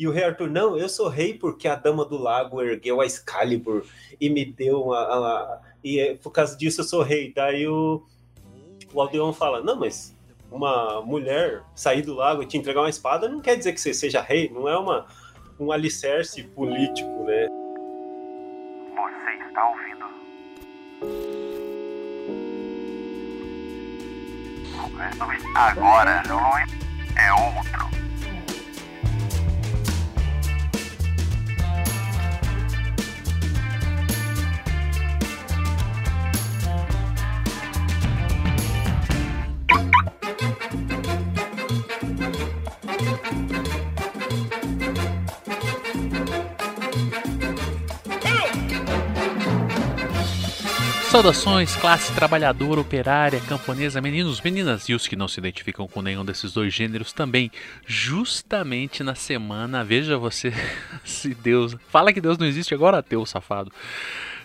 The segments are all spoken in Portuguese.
E o rei Arthur, não, eu sou rei porque a dama do lago ergueu a Excalibur e me deu uma. e é, por causa disso eu sou rei. Daí o, o Aldeon fala: não, mas uma mulher sair do lago e te entregar uma espada não quer dizer que você seja rei, não é uma, um alicerce político, né? Você está ouvindo? Agora é outro. Saudações, classe trabalhadora, operária, camponesa, meninos, meninas e os que não se identificam com nenhum desses dois gêneros também. Justamente na semana, veja você, se Deus. Fala que Deus não existe agora, ateu safado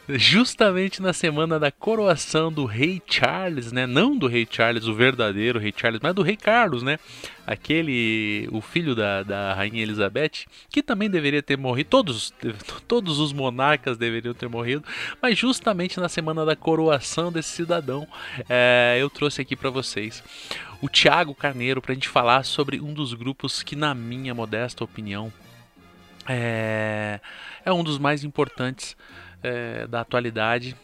justamente na semana da coroação do rei Charles, né? Não do rei Charles, o verdadeiro rei Charles, mas do rei Carlos, né? Aquele, o filho da, da rainha Elizabeth, que também deveria ter morrido, todos, todos os monarcas deveriam ter morrido, mas justamente na semana da coroação desse cidadão, é, eu trouxe aqui para vocês o Tiago Carneiro para a gente falar sobre um dos grupos que, na minha modesta opinião, é, é um dos mais importantes é, da atualidade,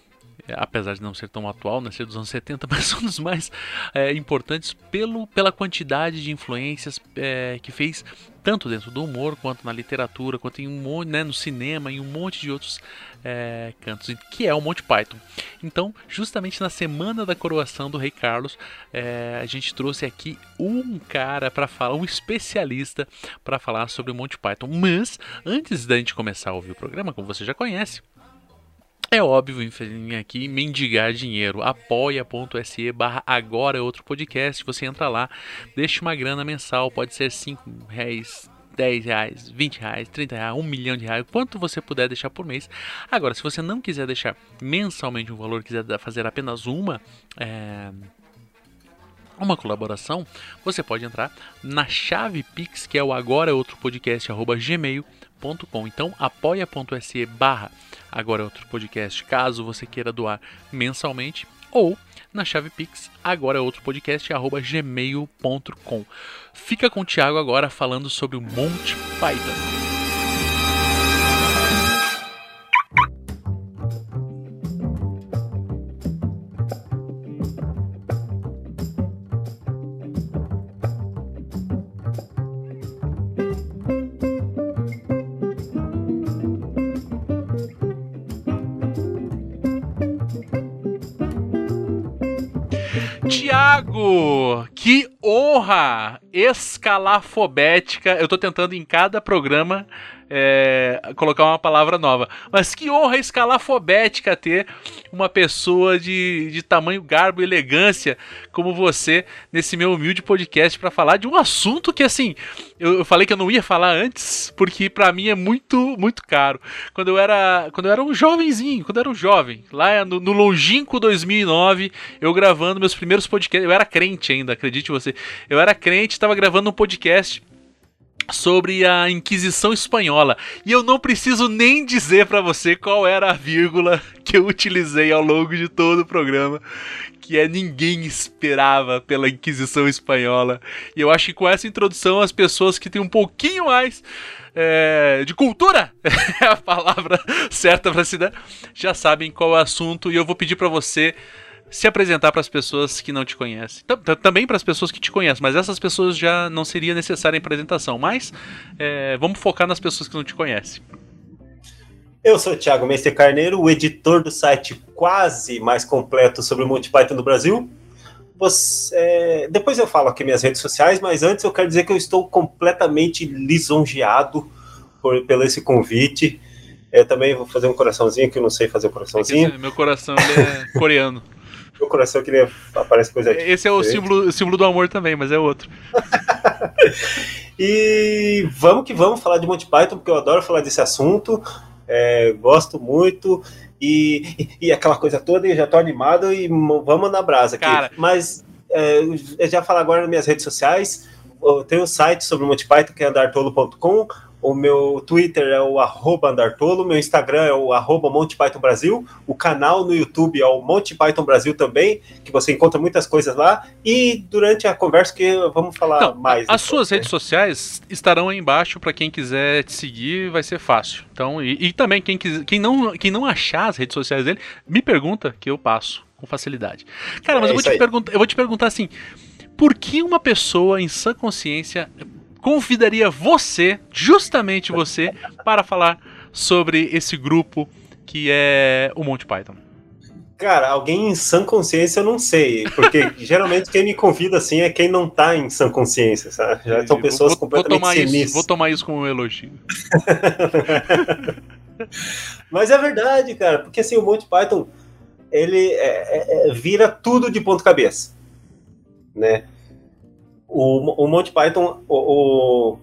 é, apesar de não ser tão atual, né, ser dos anos 70, mas um dos mais é, importantes pelo, pela quantidade de influências é, que fez tanto dentro do humor quanto na literatura, quanto em um monte, né, no cinema e um monte de outros é, cantos, que é o Monty Python. Então, justamente na semana da coroação do Rei Carlos, é, a gente trouxe aqui um cara para falar, um especialista para falar sobre o Monty Python. Mas antes da gente começar a ouvir o programa, como você já conhece, é óbvio vir aqui mendigar dinheiro. apoia.se barra agora é outro podcast. Você entra lá, deixa uma grana mensal, pode ser 5 reais, 10 reais, 20 reais, 30 reais, 1 milhão de reais, quanto você puder deixar por mês. Agora, se você não quiser deixar mensalmente um valor, quiser fazer apenas uma. É uma colaboração, você pode entrar na chave Pix, que é o agora é outro podcast, arroba gmail.com. Então, apoia.se barra agora outro podcast, caso você queira doar mensalmente, ou na chave Pix, agora outro podcast, arroba gmail.com. Fica com o Thiago agora falando sobre o Monte Python. Honra escalafobética. Eu tô tentando em cada programa é, colocar uma palavra nova. Mas que honra escalafobética ter uma pessoa de, de tamanho, garbo e elegância como você nesse meu humilde podcast para falar de um assunto que, assim, eu, eu, falei que eu não ia falar antes, porque para mim é muito, muito caro. Quando eu era, quando eu era um jovenzinho, quando eu era um jovem, lá no, no longínquo 2009, eu gravando meus primeiros podcasts, eu era crente ainda, acredite você. Eu era crente, estava gravando um podcast sobre a Inquisição Espanhola. E eu não preciso nem dizer para você qual era a vírgula que eu utilizei ao longo de todo o programa, que é ninguém esperava pela Inquisição Espanhola. E eu acho que com essa introdução as pessoas que têm um pouquinho mais é, de cultura, é a palavra certa para se dar, já sabem qual é o assunto e eu vou pedir para você se apresentar para as pessoas que não te conhecem. Também para as pessoas que te conhecem, mas essas pessoas já não seria necessária a apresentação. Mas é, vamos focar nas pessoas que não te conhecem. Eu sou o Thiago Mestre Carneiro, o editor do site quase mais completo sobre o Monty Python do Brasil. Você, é, depois eu falo aqui minhas redes sociais, mas antes eu quero dizer que eu estou completamente lisonjeado por, pelo esse convite. Eu também vou fazer um coraçãozinho, que eu não sei fazer um coraçãozinho. É meu coração é coreano. meu coração queria aparece coisa Esse é o símbolo, o símbolo do amor também, mas é outro. e vamos que vamos falar de Monty Python, porque eu adoro falar desse assunto. É, gosto muito. E, e, aquela coisa toda, e já tô animado e vamos na brasa aqui. Cara, Mas é, eu já falo agora nas minhas redes sociais. Eu tenho um site sobre o Monty Python, que é andartolo.com O meu Twitter é o arroba Andartolo, meu Instagram é o arroba Monty Python Brasil, o canal no YouTube é o Monty Python Brasil também, que você encontra muitas coisas lá, e durante a conversa que vamos falar mais. As suas né? redes sociais estarão aí embaixo para quem quiser te seguir, vai ser fácil. Então, e, e também quem, quiser, quem, não, quem não achar as redes sociais dele, me pergunta que eu passo com facilidade. Cara, mas É eu, vou te perguntar, eu vou te perguntar assim: por que uma pessoa em sã consciência convidaria você, justamente você, para falar sobre esse grupo que é o Monty Python? Cara, alguém em sã consciência eu não sei, porque geralmente quem me convida assim é quem não tá em sã consciência, sabe? Já são Vou- pessoas vou, vou completamente tomar isso. Vou tomar isso como um elogio. Mas é verdade, cara, porque assim, o Monty Python, ele é- é- é- vira tudo de ponta cabeça, né? O, o Monty Python, o,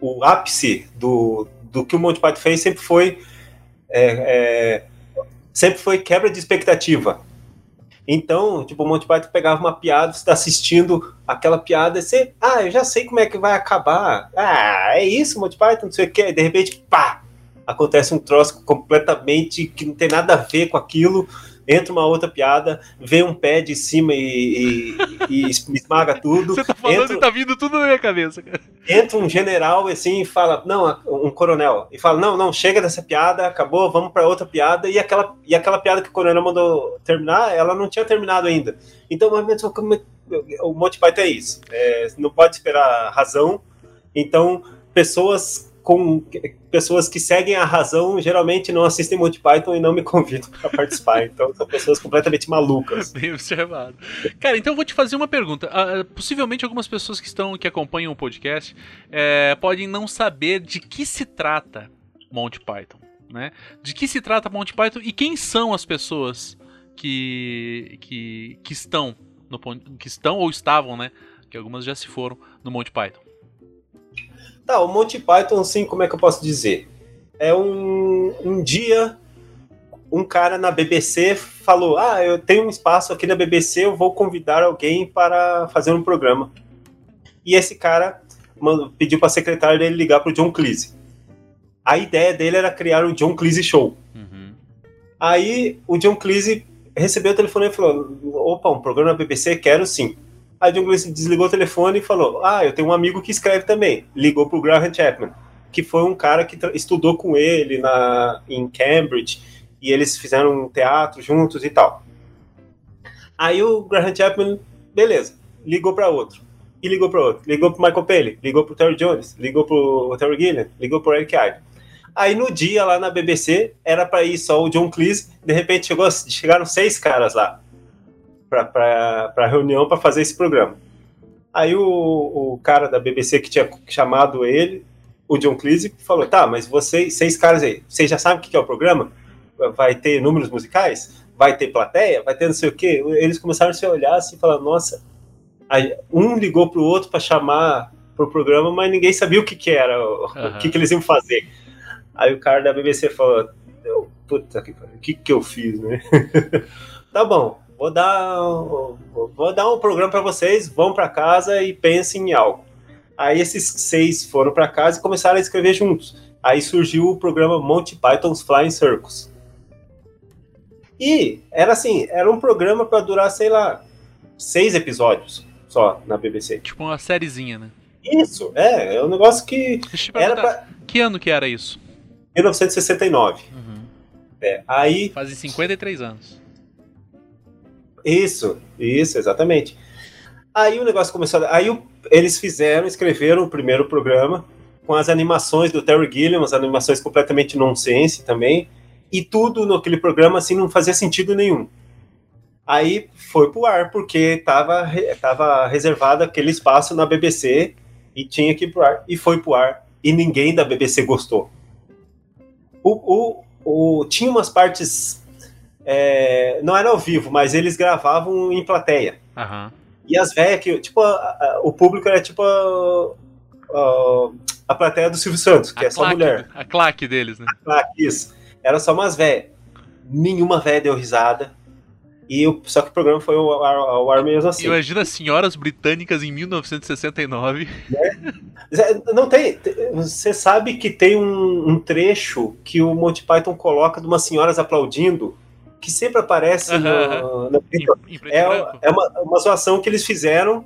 o, o ápice do, do que o Monty Python fez sempre foi é, é, sempre foi quebra de expectativa. Então, tipo, o Monty Python pegava uma piada, você está assistindo aquela piada, e você, ah, eu já sei como é que vai acabar. Ah, é isso, Monty Python, não sei o quê. E de repente, pá, acontece um troço completamente que não tem nada a ver com aquilo. Entra uma outra piada, vem um pé de cima e, e- e esmaga tudo. Você tá falando Entra- e tá vindo tudo na minha cabeça, cara. entra um general assim e fala, não, um coronel, e fala, não, não, chega dessa piada, acabou, vamos para outra piada, e aquela, e aquela piada que o coronel mandou terminar, ela não tinha terminado ainda. Então, o Monty Python é isso, é, não pode esperar razão, então pessoas com pessoas que seguem a razão geralmente não assistem Monty Python e não me convidam para participar, então são pessoas completamente malucas. Bem observado. Cara, então eu vou te fazer uma pergunta. Ah, possivelmente algumas pessoas que estão que acompanham o podcast eh, podem não saber de que se trata Monty Python, né? De que se trata Monty Python e quem são as pessoas que que, que estão no que estão ou estavam, né? Que algumas já se foram no Monty Python. Tá, o Monty Python, assim, como é que eu posso dizer? É um, um dia, um cara na BBC falou: Ah, eu tenho um espaço aqui na BBC, eu vou convidar alguém para fazer um programa. E esse cara pediu para a secretária dele ligar para o John Cleese. A ideia dele era criar o John Cleese Show. Uhum. Aí o John Cleese recebeu o telefone e falou: opa, um programa na BBC, quero sim. O John Cleese desligou o telefone e falou: ah, eu tenho um amigo que escreve também. Ligou pro Graham Chapman, que foi um cara que estudou com ele na, em Cambridge e eles fizeram um teatro juntos e tal. Aí o Graham Chapman, beleza, ligou para outro. E ligou para outro. Ligou pro Michael Paley, ligou pro Terry Jones, ligou pro Terry Gilliam, ligou pro Eric Idle. Aí no dia lá na BBC era para ir só o John Cleese, de repente chegou, chegaram seis caras lá para a reunião para fazer esse programa. Aí o, o cara da BBC que tinha chamado ele, o John Cleese, falou: tá, mas vocês, seis caras aí, vocês já sabem o que é o programa? Vai ter números musicais? Vai ter plateia? Vai ter não sei o quê? Eles começaram a se olhar assim e falar: nossa. Aí, um ligou pro outro para chamar pro programa, mas ninguém sabia o que, que era, o, Aham. o que, que eles iam fazer. Aí o cara da BBC falou: "Eu- puta que pariu, o que, que eu fiz, né? tá bom, vou dar, um- vou dar um programa para vocês, vão para casa e pensem em algo. Aí esses seis foram para casa e começaram a escrever juntos. Aí surgiu o programa Monty Python's Flying Circus. E era assim, era um programa para durar, sei lá, seis episódios só na BBC. Tipo uma sériezinha, né? Isso, é, é um negócio que era para que ano que era isso? 1969. Uhum. É, aí Fazem 53 anos. Isso, isso, exatamente. Aí o negócio começou. Aí o- eles fizeram, escreveram o primeiro programa com as animações do Terry Gilliam, as animações completamente nonsense também, e tudo naquele programa assim não fazia sentido nenhum. Aí foi pro ar porque estava tava reservado aquele espaço na BBC e tinha que ir pro ar e foi pro ar e ninguém da BBC gostou. O, o, o- tinha umas partes é, não era ao vivo, mas eles gravavam em plateia. Aham. E as velhas que, tipo, a- a- o público era tipo a, a, a plateia do Silvio Santos, que A é só claque- mulher. A claque deles, né? Ah, isso. Era só umas velhas. Nenhuma velha deu risada. E o, só que o programa foi ao ar, ao ar mesmo assim. Imagina senhoras britânicas em 1969. Não tem. Você sabe que tem um, um trecho que o Monty Python coloca de umas senhoras aplaudindo, que sempre aparece no, no- Em, e é, é uma, uma zoação que eles fizeram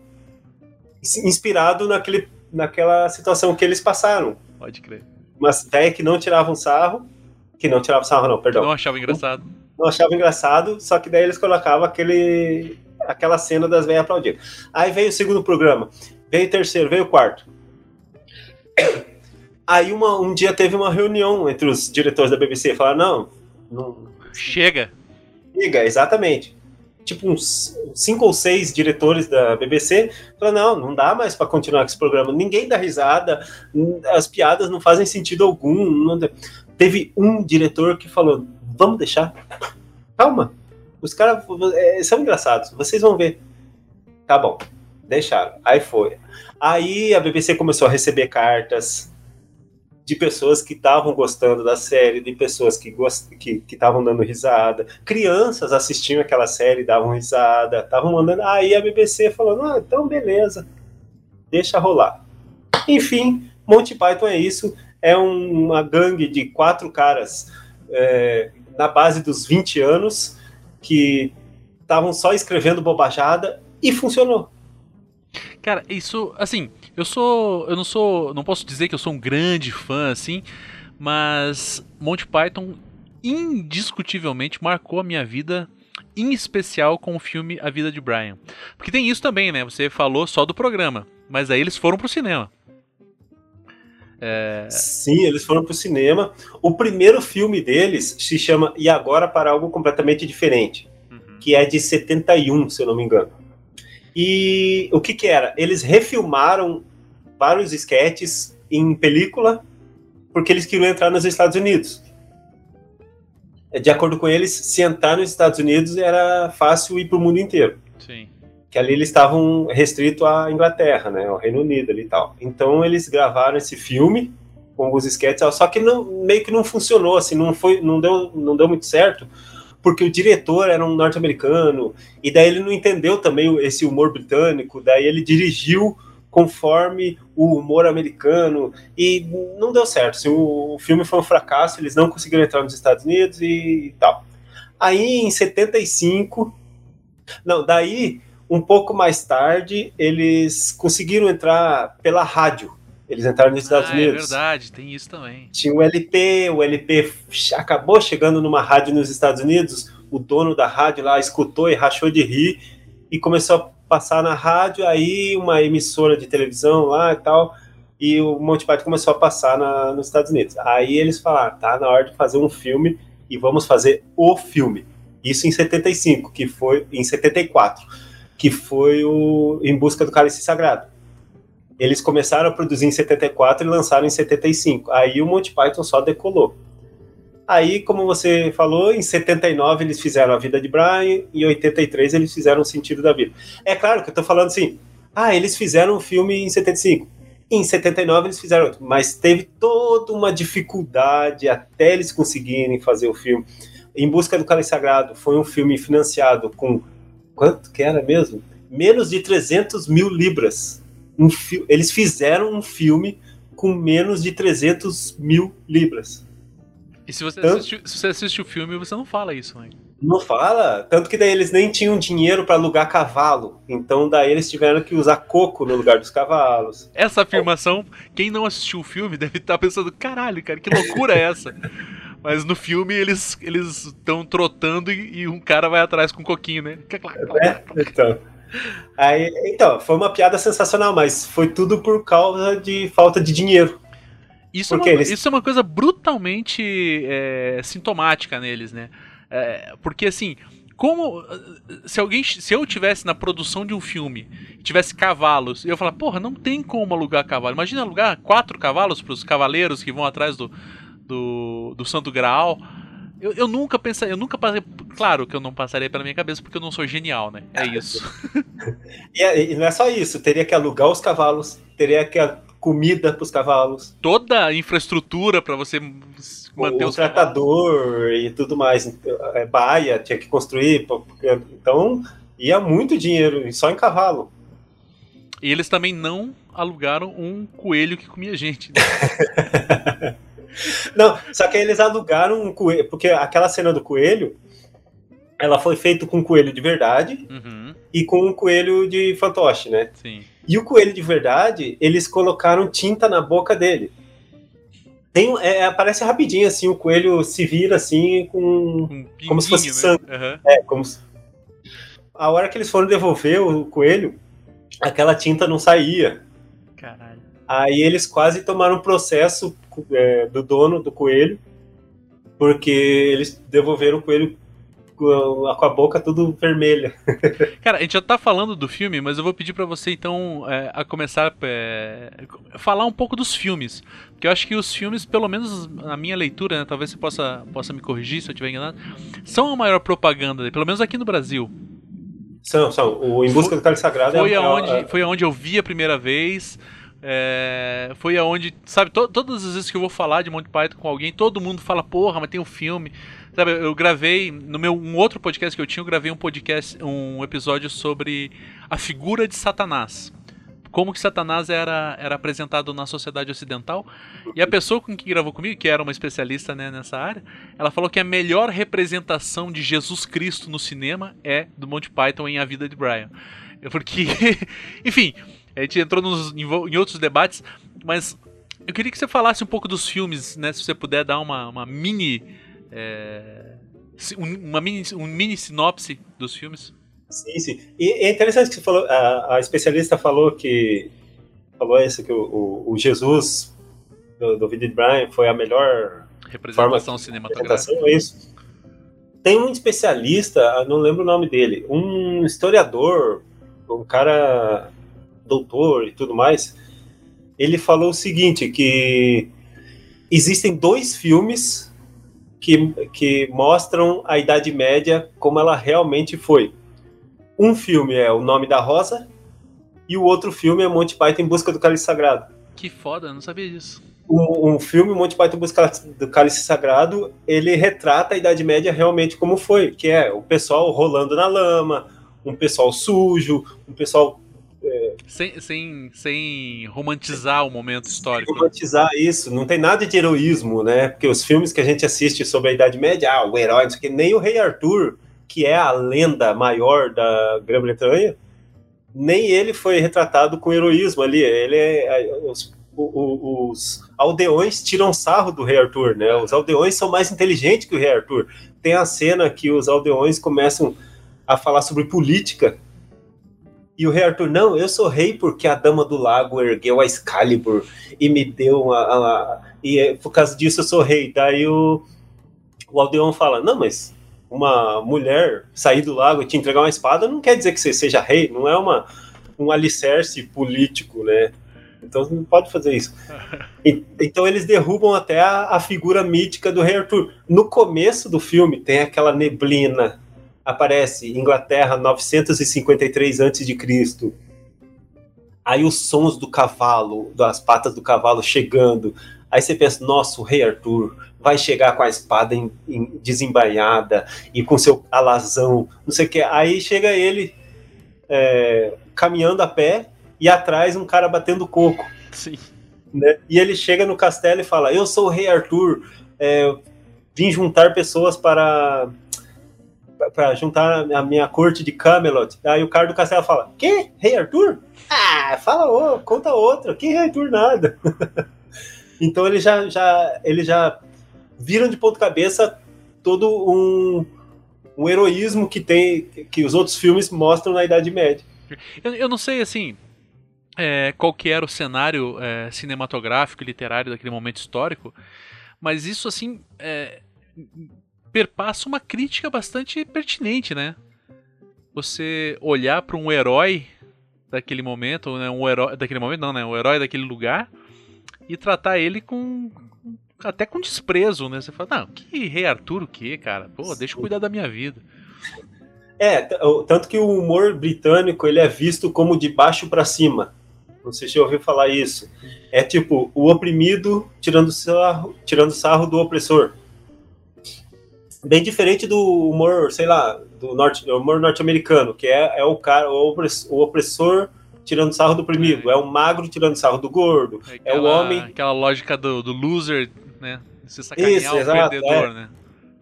inspirado naquele, naquela situação que eles passaram. Pode crer. Umas velhas que não tiravam sarro, que não tiravam sarro não, perdão, Não achava engraçado. não achava engraçado, só que daí eles colocavam aquele, aquela cena das velhas aplaudindo. Aí veio o segundo programa, veio o terceiro, veio o quarto. Aí uma- um dia teve uma reunião entre os diretores da BBC, falaram, não, não, Chega. Liga, exatamente. Tipo, uns cinco ou seis diretores da BBC falaram: não, não dá mais para continuar com esse programa. Ninguém dá risada, as piadas não fazem sentido algum. não dá." Teve um diretor que falou: vamos deixar. Calma. Os caras é, são engraçados, vocês vão ver. Tá bom, deixaram. Aí foi. Aí a BBC começou a receber cartas de pessoas que estavam gostando da série, de pessoas que gost- que estavam dando risada. Crianças assistiam aquela série, davam risada, estavam mandando. Aí a BBC falou: ah, então beleza, deixa rolar. Enfim, Monty Python é isso. É um- uma gangue de quatro caras é, na base dos 20 anos que estavam só escrevendo bobajada e funcionou. Cara, isso, assim, eu sou, eu não sou, não posso dizer que eu sou um grande fã, assim, mas Monty Python indiscutivelmente marcou a minha vida, em especial com o filme A Vida de Brian. Porque tem isso também, né? Você falou só do programa, mas aí eles foram pro cinema. Sim, eles foram pro cinema. O primeiro filme deles se chama E Agora para Algo Completamente Diferente, Uhum. que é de 71, se eu não me engano. E o que que era? Eles refilmaram vários esquetes em película porque eles queriam entrar nos Estados Unidos. De acordo com eles, se entrar nos Estados Unidos era fácil ir para o mundo inteiro Sim. que ali eles estavam restritos à Inglaterra, né, ao Reino Unido ali e tal. Então eles gravaram esse filme com alguns sketches, só que não, meio que não funcionou, assim, não foi, não deu, não deu muito certo, porque o diretor era um norte-americano e daí ele não entendeu também esse humor britânico, daí ele dirigiu conforme o humor americano e não deu certo. Assim, o, filme foi um fracasso, eles não conseguiram entrar nos Estados Unidos e, tal. Aí em 75, não, daí um pouco mais tarde, eles conseguiram entrar pela rádio. Eles entraram nos Estados ah, é Unidos. verdade, tem isso também. Tinha o LP, o LP acabou chegando numa rádio nos Estados Unidos. O dono da rádio lá escutou e rachou de rir e começou a passar na rádio. Aí uma emissora de televisão lá e tal. E o Monty Python começou a passar na, nos Estados Unidos. Aí eles falaram: tá na hora de fazer um filme e vamos fazer o filme. Isso em 75, que foi em 74, que foi o Em Busca do Cálice Sagrado. Eles começaram a produzir em 74 e lançaram em 75. Aí o Monty Python só decolou. Aí, como você falou, em 79 eles fizeram A Vida de Brian, e em 83 eles fizeram O Sentido da Vida. É claro que eu tô falando assim, ah, eles fizeram um filme em 75. Em 79 eles fizeram outro, mas teve toda uma dificuldade até eles conseguirem fazer o filme. Em Busca do Cálice Sagrado foi um filme financiado com quanto que era mesmo? Menos de 300 mil libras. Um eles fizeram um filme com menos de 300 mil libras. E se você, Tanto- assiste, se você assiste o filme, você não fala isso, né? Não fala? Tanto que daí eles nem tinham dinheiro para alugar cavalo. Então daí eles tiveram que usar coco no lugar dos cavalos. Essa afirmação, quem não assistiu o filme deve estar pensando, caralho, cara, que loucura é essa? Mas no filme eles eles estão trotando e, e um cara vai atrás com um coquinho, né? É, então. Aí, então, foi uma piada sensacional, mas foi tudo por causa de falta de dinheiro. Isso, é uma, eles- isso é uma coisa brutalmente é, sintomática neles, né? É, porque assim, como se alguém, se eu tivesse na produção de um filme, tivesse cavalos, eu ia falar, porra, não tem como alugar cavalo. Imagina alugar quatro cavalos para os cavaleiros que vão atrás do, do, do Santo Graal. Eu, eu nunca pensaria, eu nunca passei, claro que eu não passaria pela minha cabeça porque eu não sou genial, né? É isso. E, e não é só isso, teria que alugar os cavalos, teria que a- comida para os cavalos. Toda a infraestrutura para você manter o os tratador e tudo mais. É, baia, tinha que construir. Então, ia muito dinheiro só em cavalo. E eles também não alugaram um coelho que comia gente. né? Não, só que eles alugaram um coelho, porque aquela cena do coelho, ela foi feita com um coelho de verdade Uhum, e com um coelho de fantoche, né? sim. E o coelho de verdade, eles colocaram tinta na boca dele. Tem, um- é, aparece rapidinho assim, o coelho se vira assim com Um Como se fosse pinguinho, sangue. né? Aham. É, como se... A hora que eles foram devolver o coelho, aquela tinta não saía. Aí eles quase tomaram processo é, do dono do coelho, porque eles devolveram o coelho com a, boca tudo vermelha. Cara, a gente já tá falando do filme, mas eu vou pedir pra você então é, a começar é, falar um pouco dos filmes, porque eu acho que os filmes, pelo menos na minha leitura, né, talvez você possa, possa me corrigir se eu estiver enganado, são a maior propaganda, pelo menos aqui no Brasil. São, são. O Em Busca do Cálice Sagrado Foi é, a- aonde, é- foi aonde eu vi a primeira vez. É, foi aonde, sabe, to- todas as vezes que eu vou falar de Monty Python com alguém, todo mundo fala, porra, mas tem um filme. Sabe, eu gravei, no meu um outro podcast que eu tinha, eu gravei um podcast, um episódio sobre a figura de Satanás. Como que Satanás era, era apresentado na sociedade ocidental. E a pessoa com quem gravou comigo, que era uma especialista né, nessa área, ela falou que a melhor representação de Jesus Cristo no cinema é do Monty Python em A Vida de Brian. Porque, enfim, a gente entrou nos, em, em outros debates, mas eu queria que você falasse um pouco dos filmes, né? Se você puder dar uma, uma mini. é, um- uma mini, um mini sinopse dos filmes. Sim, sim. E é interessante que você falou, a, a especialista falou que falou isso que o, o- o Jesus do, do Brian foi a melhor Representação cinematográfica. apresentação, é isso. Tem um especialista, não lembro o nome dele, um historiador, um cara doutor e tudo mais. Ele falou o seguinte, que existem dois filmes que, que mostram a Idade Média como ela realmente foi. Um filme é O Nome da Rosa e o outro filme é Monty Python em Busca do Cálice Sagrado Que foda, não sabia disso. um, um filme, Monty Python Busca do Cálice Sagrado, ele retrata a Idade Média realmente como foi, que é o pessoal rolando na lama, um pessoal sujo, um pessoal Sem, sem, sem romantizar o momento histórico. romantizar isso, não tem nada de heroísmo, né? Porque os filmes que a gente assiste sobre a Idade Média, ah, o herói, quê, nem o Rei Arthur, que é a lenda maior da Grã-Bretanha, nem ele foi retratado com heroísmo ali. Ele é, os, os aldeões tiram sarro do Rei Arthur, né? Os aldeões são mais inteligentes que o Rei Arthur. Tem a cena que os aldeões começam a falar sobre política. E o Rei Arthur, não, eu sou rei porque a Dama do Lago ergueu a Excalibur e me deu uma. uma- e é, por causa disso eu sou rei. Daí o, o aldeão fala: Não, mas uma mulher sair do lago e te entregar uma espada não quer dizer que você seja rei, não é uma, um alicerce político, né? Então você não pode fazer isso. E- então eles derrubam até a, a figura mítica do rei Arthur. No começo do filme tem aquela neblina. Aparece Inglaterra 953 a.C. Aí os sons do cavalo, das patas do cavalo chegando. Aí você pensa, nossa, o rei Arthur vai chegar com a espada em- em- desembainhada e com seu alazão, não sei o que. Aí chega ele é, caminhando a pé e atrás um cara batendo coco Sim. né? E ele chega no castelo e fala: Eu sou o rei Arthur, é, vim juntar pessoas para para juntar a minha corte de Camelot. Aí o cara do castelo fala: Que? Rei Arthur? Ah, fala, ô, conta outra. Que rei Arthur nada. então ele já, já ele já viram de ponta cabeça todo um um heroísmo que tem que os outros filmes mostram na Idade Média. Eu, eu não sei, assim, é, qual que era o cenário é, cinematográfico e literário daquele momento histórico, mas isso, assim, é, perpassa uma crítica bastante pertinente, né? Você olhar para um herói daquele momento, né, um herói daquele momento não, né, um herói daquele lugar e tratar ele com até com desprezo, né? Você fala, não, que rei Arthur o quê, cara? Pô, deixa eu cuidar da minha vida. É, tanto que o humor britânico ele é visto como de baixo para cima. Não sei se já ouviu falar isso. É tipo o oprimido tirando sarro, tirando sarro do opressor. Bem diferente do humor, sei lá, do norte, humor norte-americano, que é, é o cara, o opressor, o opressor tirando sarro do oprimido, é. é o magro tirando sarro do gordo, é, aquela, é o homem. Aquela lógica do, do loser, né? Se sacanear Isso, o exato, perdedor, é. né?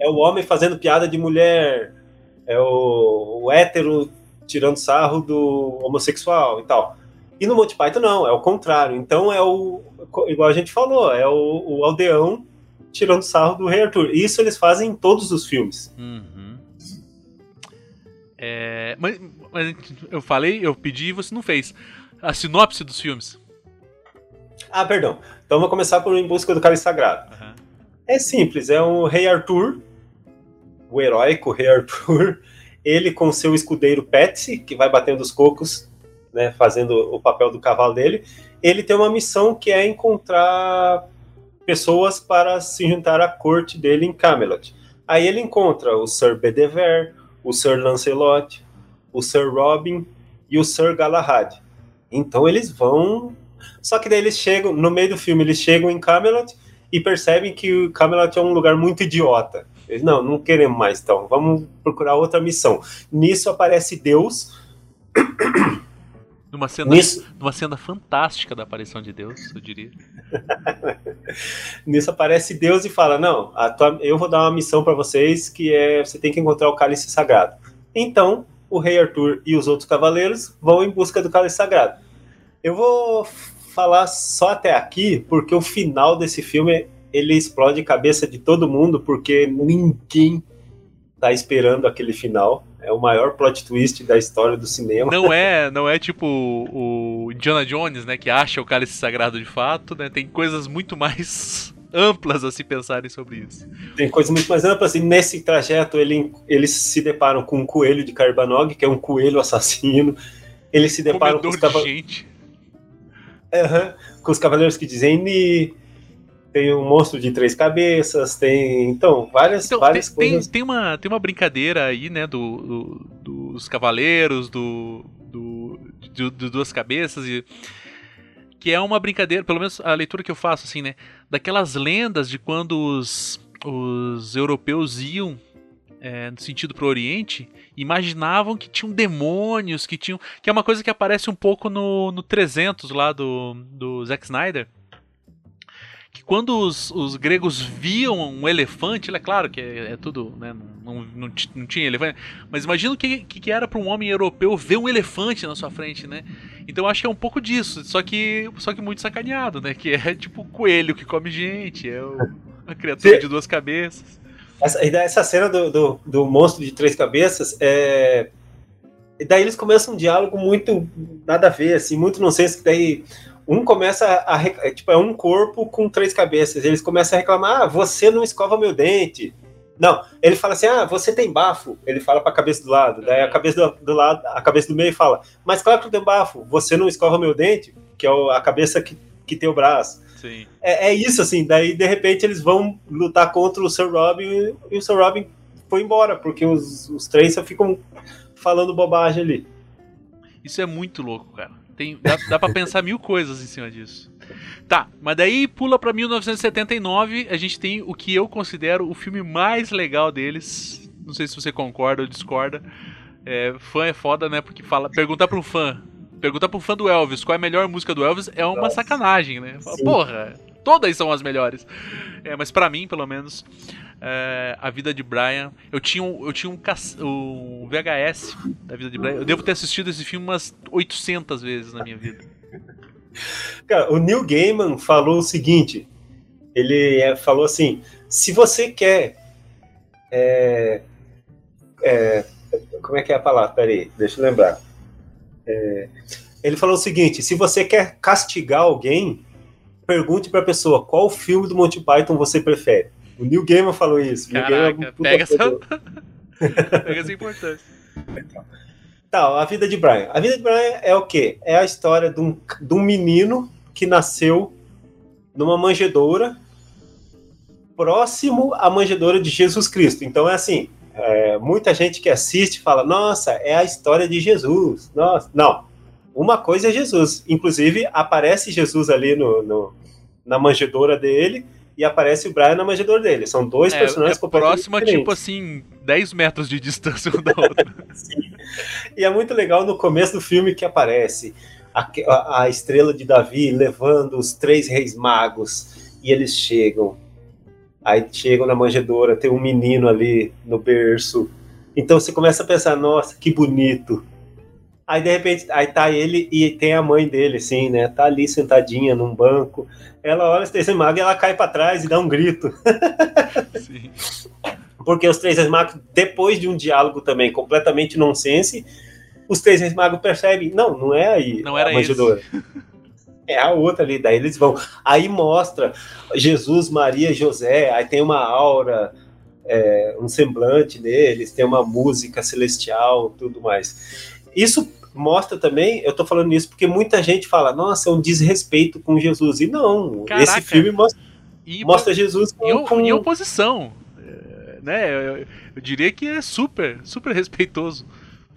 É o homem fazendo piada de mulher, é o, o hétero tirando sarro do homossexual e tal. E no Monty Python não, é o contrário. Então é o, igual a gente falou, é o, o aldeão tirando sarro do Rei Arthur. Isso eles fazem em todos os filmes. Uhum. É, mas, mas, eu falei, eu pedi e você não fez. A sinopse dos filmes. Ah, perdão. Então vou começar por Em Busca do Cálice Sagrado. Uhum. É simples, é um Rei Arthur, o heróico Rei Arthur, ele com seu escudeiro Patsy, que vai batendo os cocos, né, fazendo o papel do cavalo dele. Ele tem uma missão que é encontrar pessoas para se juntar à corte dele em Camelot. Aí ele encontra o Sir Bedivere, o Sir Lancelot, o Sir Robin e o Sir Galahad. Então eles vão. Só que daí eles chegam, no meio do filme, eles chegam em Camelot e percebem que o Camelot é um lugar muito idiota. Eles, não, não queremos mais, então, vamos procurar outra missão. Nisso aparece Deus. Numa cena, Nisso... numa cena fantástica da aparição de Deus, eu diria. Nisso aparece Deus e fala: Não, tua... eu vou dar uma missão para vocês que é você tem que encontrar o cálice sagrado. Então, o rei Arthur e os outros cavaleiros vão em busca do cálice sagrado. Eu vou falar só até aqui, porque o final desse filme ele explode a cabeça de todo mundo, porque ninguém tá esperando aquele final. É o maior plot twist da história do cinema. Não é, não é tipo o Indiana Jones, né, que acha o cálice sagrado de fato, né? Tem coisas muito mais amplas a se pensarem sobre isso. Tem coisas muito mais amplas e nesse trajeto ele, eles se deparam com um coelho de Carbanog, que é um coelho assassino. Eles se deparam com os cavaleiros. Uhum, com os cavaleiros que dizem tem um monstro de três cabeças, tem. Então, várias, então, várias tem, coisas. Tem, tem, uma, tem uma brincadeira aí, né, do, do dos cavaleiros, do, do, de, de duas cabeças, e, que é uma brincadeira, pelo menos a leitura que eu faço, assim, né, daquelas lendas de quando os, os europeus iam é, no sentido para o Oriente, imaginavam que tinham demônios, que tinham. Que é uma coisa que aparece um pouco no, no 300 lá do, do Zack Snyder que quando os, os gregos viam um elefante, é claro que é, é tudo, né, não, não, não, não, tinha elefante, mas imagina o que, que era para um homem europeu ver um elefante na sua frente, né? Então acho que é um pouco disso, só que, só que muito sacaneado, né? Que é tipo o coelho que come gente, é o, uma criatura Sim. de duas cabeças. Essa, essa cena do, do, do monstro de três cabeças é. E daí eles começam um diálogo muito nada a ver, assim, muito nonsense, que daí um começa a. É, tipo, é um corpo com três cabeças. Eles começam a reclamar: ah, você não escova meu dente. Não, ele fala assim: ah, você tem bafo. Ele fala para a cabeça do lado. Daí a cabeça do, do, lado, a cabeça do meio fala: mas claro que eu tenho bafo. Você não escova meu dente, que é a cabeça que, que tem o braço. Sim. É, é isso, assim. Daí, de repente, eles vão lutar contra o Sir Robin e o Sir Robin foi embora, porque os, os três só ficam falando bobagem ali. Isso é muito louco, cara. Tem, dá, dá pra pensar mil coisas em cima disso. Tá, mas daí pula pra 1979, a gente tem o que eu considero o filme mais legal deles. Não sei se você concorda ou discorda. É, fã é foda, né? Porque fala, perguntar pra um fã, perguntar pra um fã do Elvis qual é a melhor música do Elvis é uma Nossa. sacanagem, né? Fala, Porra, todas são as melhores. É, mas para mim, pelo menos, é, A Vida de Brian. Eu tinha, eu tinha um, um VHS da Vida de Brian. Eu devo ter assistido esse filme umas 800 vezes na minha vida. Cara, o Neil Gaiman falou o seguinte: ele é, falou assim, se você quer. É, é, como é que é a palavra? Peraí, deixa eu lembrar. É, ele falou o seguinte: se você quer castigar alguém, pergunte para a pessoa qual filme do Monty Python você prefere. O Neil Gaiman falou isso. Caraca, é pega, essa... pega essa importância. Tá, a vida de Brian. A vida de Brian é o quê? É a história de um, de um menino que nasceu numa manjedoura próximo à manjedoura de Jesus Cristo. Então é assim, é, muita gente que assiste fala, nossa, é a história de Jesus. Nossa, não. Uma coisa é Jesus. Inclusive, aparece Jesus ali no, no na manjedoura dele e aparece o Brian na manjedoura dele. São dois É, personagens é completamente próxima, diferentes. tipo assim, 10 metros de distância um da outra. E é muito legal no começo do filme que aparece a, a- a estrela de Davi levando os três reis magos e eles chegam. Aí chegam na manjedoura, tem um menino ali no berço. Então você começa a pensar, nossa, que bonito. Aí de repente, aí tá ele e tem a mãe dele, assim, né? Tá ali sentadinha num banco. Ela olha os três magos e ela cai pra trás e dá um grito. Sim. Porque os três magos, depois de um diálogo também completamente nonsense, os três magos percebem, não, não é aí Não era a manjedoura. É a outra ali, daí eles vão. Aí mostra Jesus, Maria José, aí tem uma aura, é, um semblante neles, tem uma música celestial, tudo mais. Isso mostra também, eu tô falando isso porque muita gente fala, nossa, é um desrespeito com Jesus. E não, Caraca. esse filme mostra, E mostra Jesus com, em, o- com- em oposição. é, né? Eu, eu diria que é super, super respeitoso.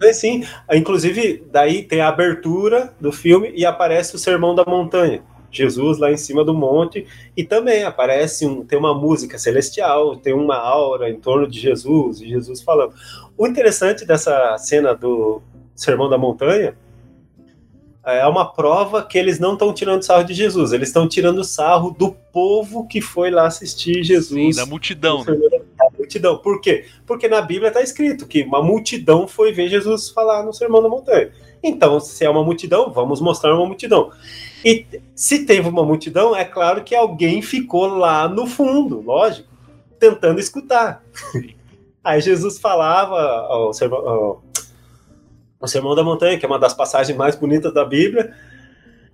É, sim. Inclusive, daí tem a abertura do filme e aparece o Sermão da Montanha. Jesus lá em cima do monte e também aparece um, tem uma música celestial, tem uma aura em torno de Jesus e Jesus falando. O interessante dessa cena do Sermão da Montanha é uma prova que eles não estão tirando sarro de Jesus, eles estão tirando sarro do povo que foi lá assistir Jesus Sim, da multidão. né? da multidão. Por quê? Porque na Bíblia está escrito que uma multidão foi ver Jesus falar no Sermão da Montanha. Então, se é uma multidão, vamos mostrar uma multidão. E se teve uma multidão, é claro que alguém ficou lá no fundo, lógico, tentando escutar. Aí Jesus falava ao sermão, ao- ao Sermão da Montanha, que é uma das passagens mais bonitas da Bíblia,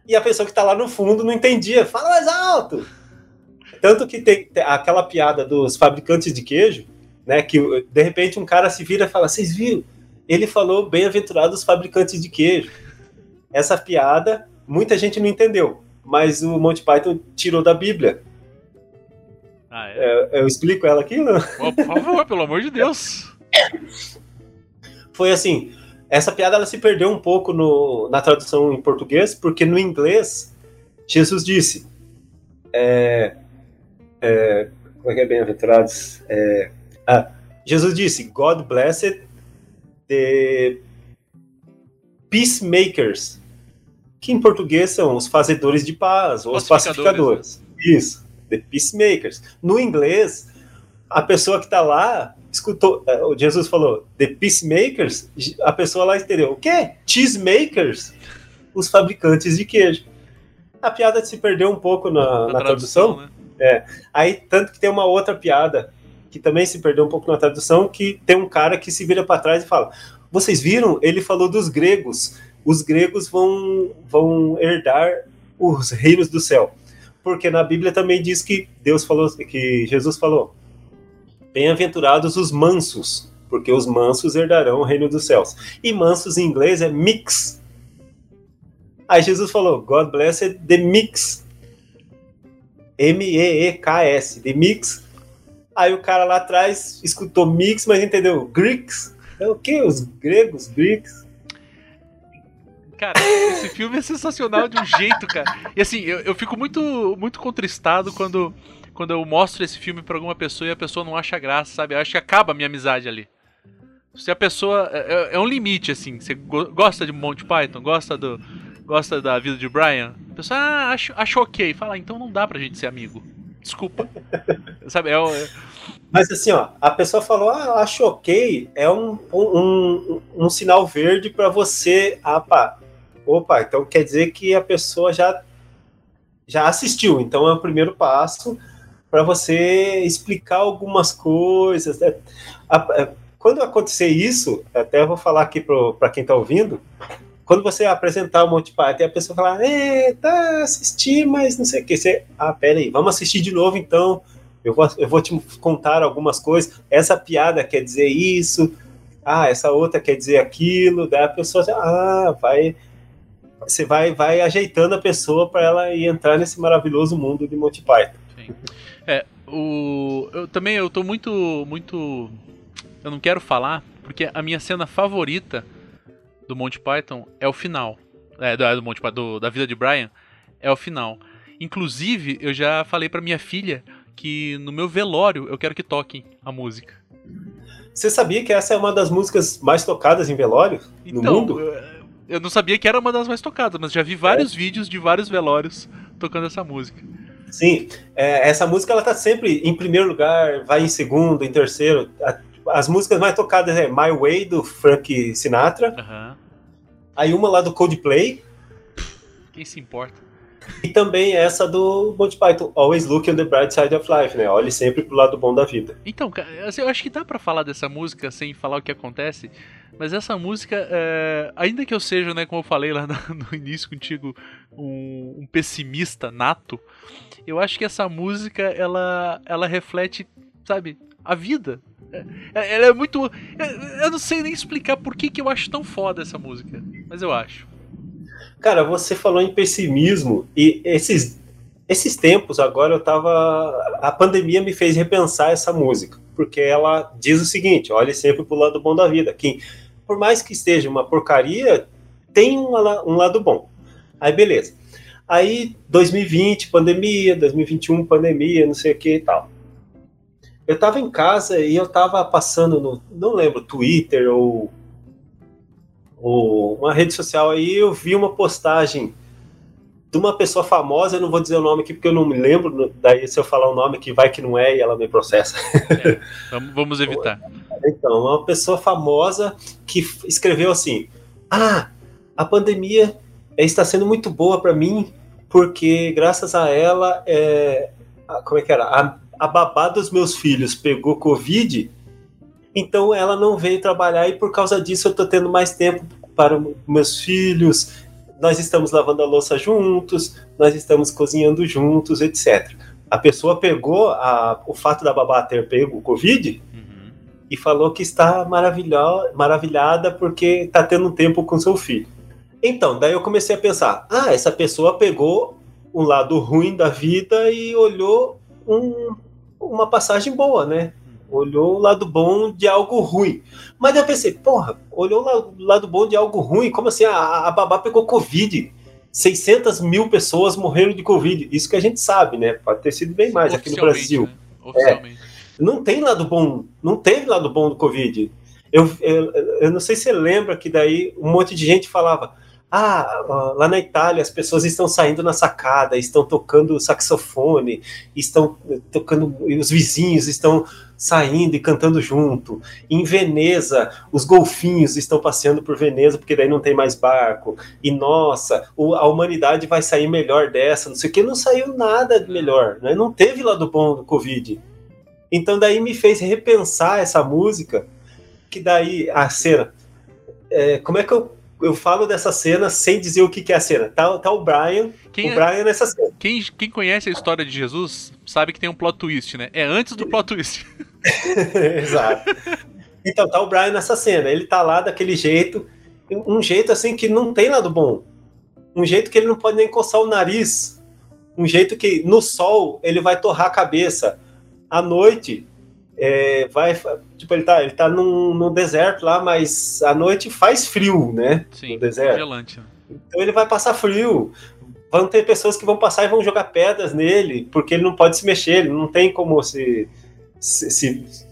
e a pessoa que está lá no fundo não entendia. Fala mais alto! Tanto que tem, aquela piada dos fabricantes de queijo, né? Que de repente um cara se vira e fala: Vocês viram? Ele falou bem-aventurados os fabricantes de queijo. Essa piada muita gente não entendeu, mas o Monty Python tirou da Bíblia. Ah, é? É, Eu explico ela aqui, não? Por favor, pelo amor de Deus. Foi assim. Essa piada ela se perdeu um pouco no- na tradução em português, porque no inglês Jesus disse: é, é, como é que é bem-aventurados? É, ah, Jesus disse: God blessed the peacemakers, que em português são os fazedores de paz, ou os Pacificadores, pacificadores. Isso, the peacemakers. No inglês, a pessoa que está lá escutou, eh, o Jesus falou, the peacemakers, a pessoa lá entendeu, o quê? Cheesemakers? Os fabricantes de queijo. A piada se perdeu um pouco na, na tradução, né? Aí, tanto que tem uma outra piada que também se perdeu um pouco na tradução, que tem um cara que se vira para trás e fala: Vocês viram? Ele falou dos gregos. Os gregos vão, vão herdar os reinos do céu. Porque na Bíblia também diz que Deus falou, que Jesus falou: Bem-aventurados os mansos, porque os mansos herdarão o reino dos céus. E mansos em inglês é mix. Aí Jesus falou: God blessed the mix. M-E-E-K-S, The Mix. Aí o cara lá atrás escutou Mix, mas entendeu Greeks. É o quê? Os gregos, Greeks. Cara, esse filme é sensacional de um jeito, cara. E assim, eu, eu fico muito, muito contristado quando, quando eu mostro esse filme pra alguma pessoa e a pessoa não acha graça, sabe? Eu acho que acaba a minha amizade ali. Se a pessoa. É, é um limite, assim. Você go- gosta de Monty Python? Gosta do. Gosta da vida de Brian? A pessoa, ah, acho, acho ok. Fala, "Ah, então não dá pra gente ser amigo. Desculpa. sabe, é, é- Mas assim, ó, a pessoa falou, ah, acho ok, é um, um, um, um sinal verde para você. Ah, pá. Opa, então quer dizer que a pessoa já, já assistiu. Então é o primeiro passo para você explicar algumas coisas. né? É, Quando acontecer isso, até eu vou falar aqui para quem está ouvindo, quando você apresentar o Monty Python a pessoa falar, é, tá, assisti, mas não sei o que, você, ah, pera aí, vamos assistir de novo então, eu vou, eu vou te contar algumas coisas, essa piada quer dizer isso, ah, essa outra quer dizer aquilo, daí a pessoa ah, vai, você vai, vai ajeitando a pessoa para ela ir entrar nesse maravilhoso mundo de Monty Python. Sim. É, o. Eu também eu tô muito. muito. Eu não quero falar, porque a minha cena favorita do Monty Python é o final. É, do, do Monty Python, do- da vida de Brian, é o final. Inclusive, eu já falei pra minha filha que no meu velório eu quero que toquem a música. Você sabia que essa é uma das músicas mais tocadas em velório no Então, mundo? eu- eu não sabia que era uma das mais tocadas, mas já vi vários vídeos de vários velórios tocando essa música. Sim, é, essa música ela tá sempre em primeiro lugar, vai em segundo, em terceiro. A- As músicas mais tocadas é My Way, do Frank Sinatra, Aham. aí uma lá do Coldplay, Quem se importa? e também essa do Monty Python, Always Look on the Bright Side of Life, né? Olhe sempre pro lado bom da vida. Então, assim, eu acho que dá pra falar dessa música sem falar o que acontece, mas essa música, é, ainda que eu seja, né, como eu falei lá no, no início contigo, um, um pessimista nato, eu acho que essa música ela, ela reflete, sabe, a vida. É- Ela é muito. eu- não sei nem explicar por que, que eu acho tão foda essa música, mas eu acho. Cara, você falou em pessimismo e esses, esses tempos agora eu tava. A pandemia me fez repensar essa música, porque ela diz o seguinte: olhe sempre pro lado bom da vida. Que por mais que esteja uma porcaria, tem um, um lado bom. Aí beleza. Aí 2020, pandemia, 2021, pandemia, não sei o que e tal. Eu tava em casa e eu tava passando no, não lembro, Twitter ou ou uma rede social aí, eu vi uma postagem de uma pessoa famosa, eu não vou dizer o nome aqui porque eu não me lembro, daí se eu falar o nome aqui vai que não é e ela me processa. Vamos, vamos evitar. Então, uma pessoa famosa que escreveu assim: Ah, a pandemia está sendo muito boa para mim, porque graças a ela, é, a- como é que era? A, a babá dos meus filhos pegou Covid, então ela não veio trabalhar e por causa disso eu estou tendo mais tempo para os meus filhos. Nós estamos lavando a louça juntos, nós estamos cozinhando juntos, etc. A pessoa pegou a- o fato da babá ter pego o Covid Uhum. e falou que está maravilhada porque está tendo um tempo com seu filho. Então, daí eu comecei a pensar: ah, essa pessoa pegou um lado ruim da vida e olhou um- uma passagem boa, né? Olhou o lado bom de algo ruim. Mas eu pensei: porra, olhou o lado, bom de algo ruim? Como assim? A, a babá pegou Covid. 600 mil pessoas morreram de Covid. Isso que a gente sabe, né? Pode ter sido bem mais aqui no Brasil né? Oficialmente. não tem lado bom, não teve lado bom do Covid. Eu, eu, eu não sei se você lembra que daí um monte de gente falava: ah, lá na Itália as pessoas estão saindo na sacada, estão tocando saxofone, estão tocando, e os vizinhos estão saindo e cantando junto. Em Veneza, os golfinhos estão passeando por Veneza porque daí não tem mais barco. E nossa, a humanidade vai sair melhor dessa, não sei o que, não saiu nada melhor, né? Não teve lado bom do Covid. Então daí me fez repensar essa música, que daí a cena. é, como é que eu, eu falo dessa cena sem dizer o que, que é a cena? Tá, tá o Brian, Quem, o é- Brian nessa cena. quem, quem conhece a história de Jesus sabe que tem um plot twist, né? É antes do plot twist. Exato. Então tá o Brian nessa cena, ele tá lá daquele jeito, um jeito assim que não tem lado bom. Um jeito que ele não pode nem coçar o nariz. Um jeito que no sol ele vai torrar a cabeça. À noite é, vai. Tipo, ele tá, ele tá num, num deserto lá, mas à noite faz frio, né? Sim, No deserto. congelante. né? Então ele vai passar frio. Vão ter pessoas que vão passar e vão jogar pedras nele, porque ele não pode se mexer, ele não tem como se, se, se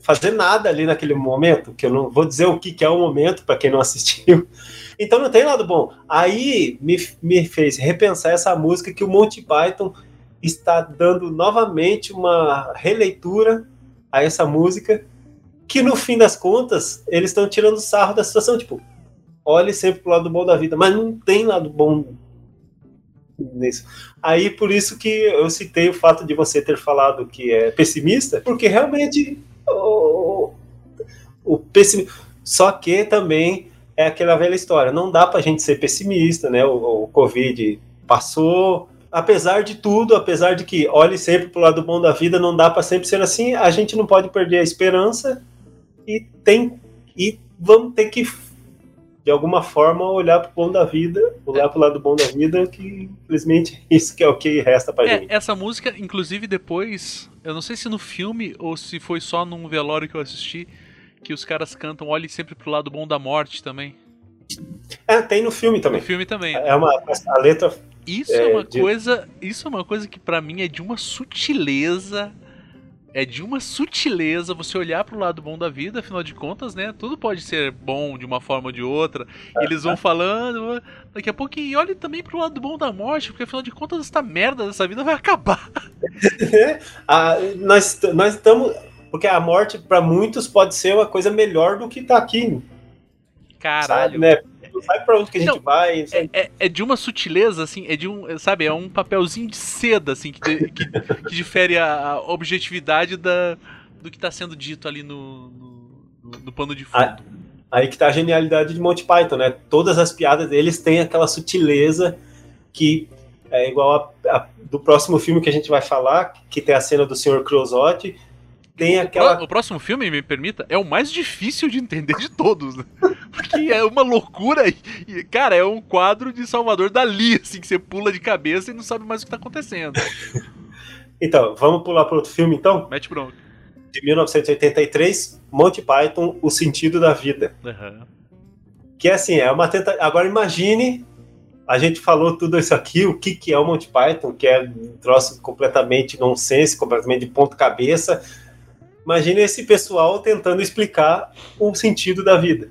fazer nada ali naquele momento, que eu não vou dizer o que, que é o momento para quem não assistiu. Então não tem lado bom. Aí me, me fez repensar essa música que o Monty Python está dando novamente uma releitura a essa música, que no fim das contas eles estão tirando sarro da situação, tipo, olhe sempre pro lado bom da vida, mas não tem lado bom nisso. Aí por isso que eu citei o fato de você ter falado que é pessimista, porque realmente o, o pessimismo. Só que também é aquela velha história, não dá pra gente ser pessimista, né? O, o Covid passou. Apesar de tudo, apesar de que olhe sempre pro lado bom da vida, não dá para sempre ser assim, a gente não pode perder a esperança e tem e vamos ter que de alguma forma olhar pro bom da vida, olhar pro lado bom da vida, que infelizmente isso que é o que resta pra É, gente. essa música, inclusive depois, eu não sei se no filme ou se foi só num velório que eu assisti, que os caras cantam Olhe sempre pro lado bom da morte também. É, tem no filme No também. filme também. É uma a letra Isso é, É, uma de- coisa, isso é uma coisa que pra mim é de uma sutileza. É de uma sutileza você olhar pro lado bom da vida, afinal de contas, né? Tudo pode ser bom de uma forma ou de outra. E eles vão falando, daqui a pouco, e olhe também pro lado bom da morte, porque afinal de contas essa merda dessa vida vai acabar. Ah, nós estamos porque a morte para muitos pode ser uma coisa melhor do que tá aqui, sabe, Caralho. né? Sabe para onde que a gente Não, vai? É, é- é de uma sutileza, assim, é de um, sabe, é um papelzinho de seda, assim, que, de- que, que difere a, a objetividade da, do que tá sendo dito ali no, no, no- no pano de fundo. Aí que tá a genialidade de Monty Python, né? Todas as piadas deles têm aquela sutileza que é igual a, a- do próximo filme que a gente vai falar, que tem a cena do Sr. Crozotti, tem aquela O próximo filme, me permita, é o mais difícil de entender de todos, né? Porque é uma loucura e, cara, é um quadro de Salvador Dali, assim, que você pula de cabeça e não sabe mais o que tá acontecendo. Então, vamos pular para outro filme então? Mete bronca. De 1983, Monty Python, O Sentido da Vida. Aham. Que é assim, é uma tenta... Agora imagine, a gente falou tudo isso aqui, o que, que é o Monty Python, que é um troço completamente nonsense, completamente de ponto cabeça. Imagine esse pessoal tentando explicar o sentido da vida.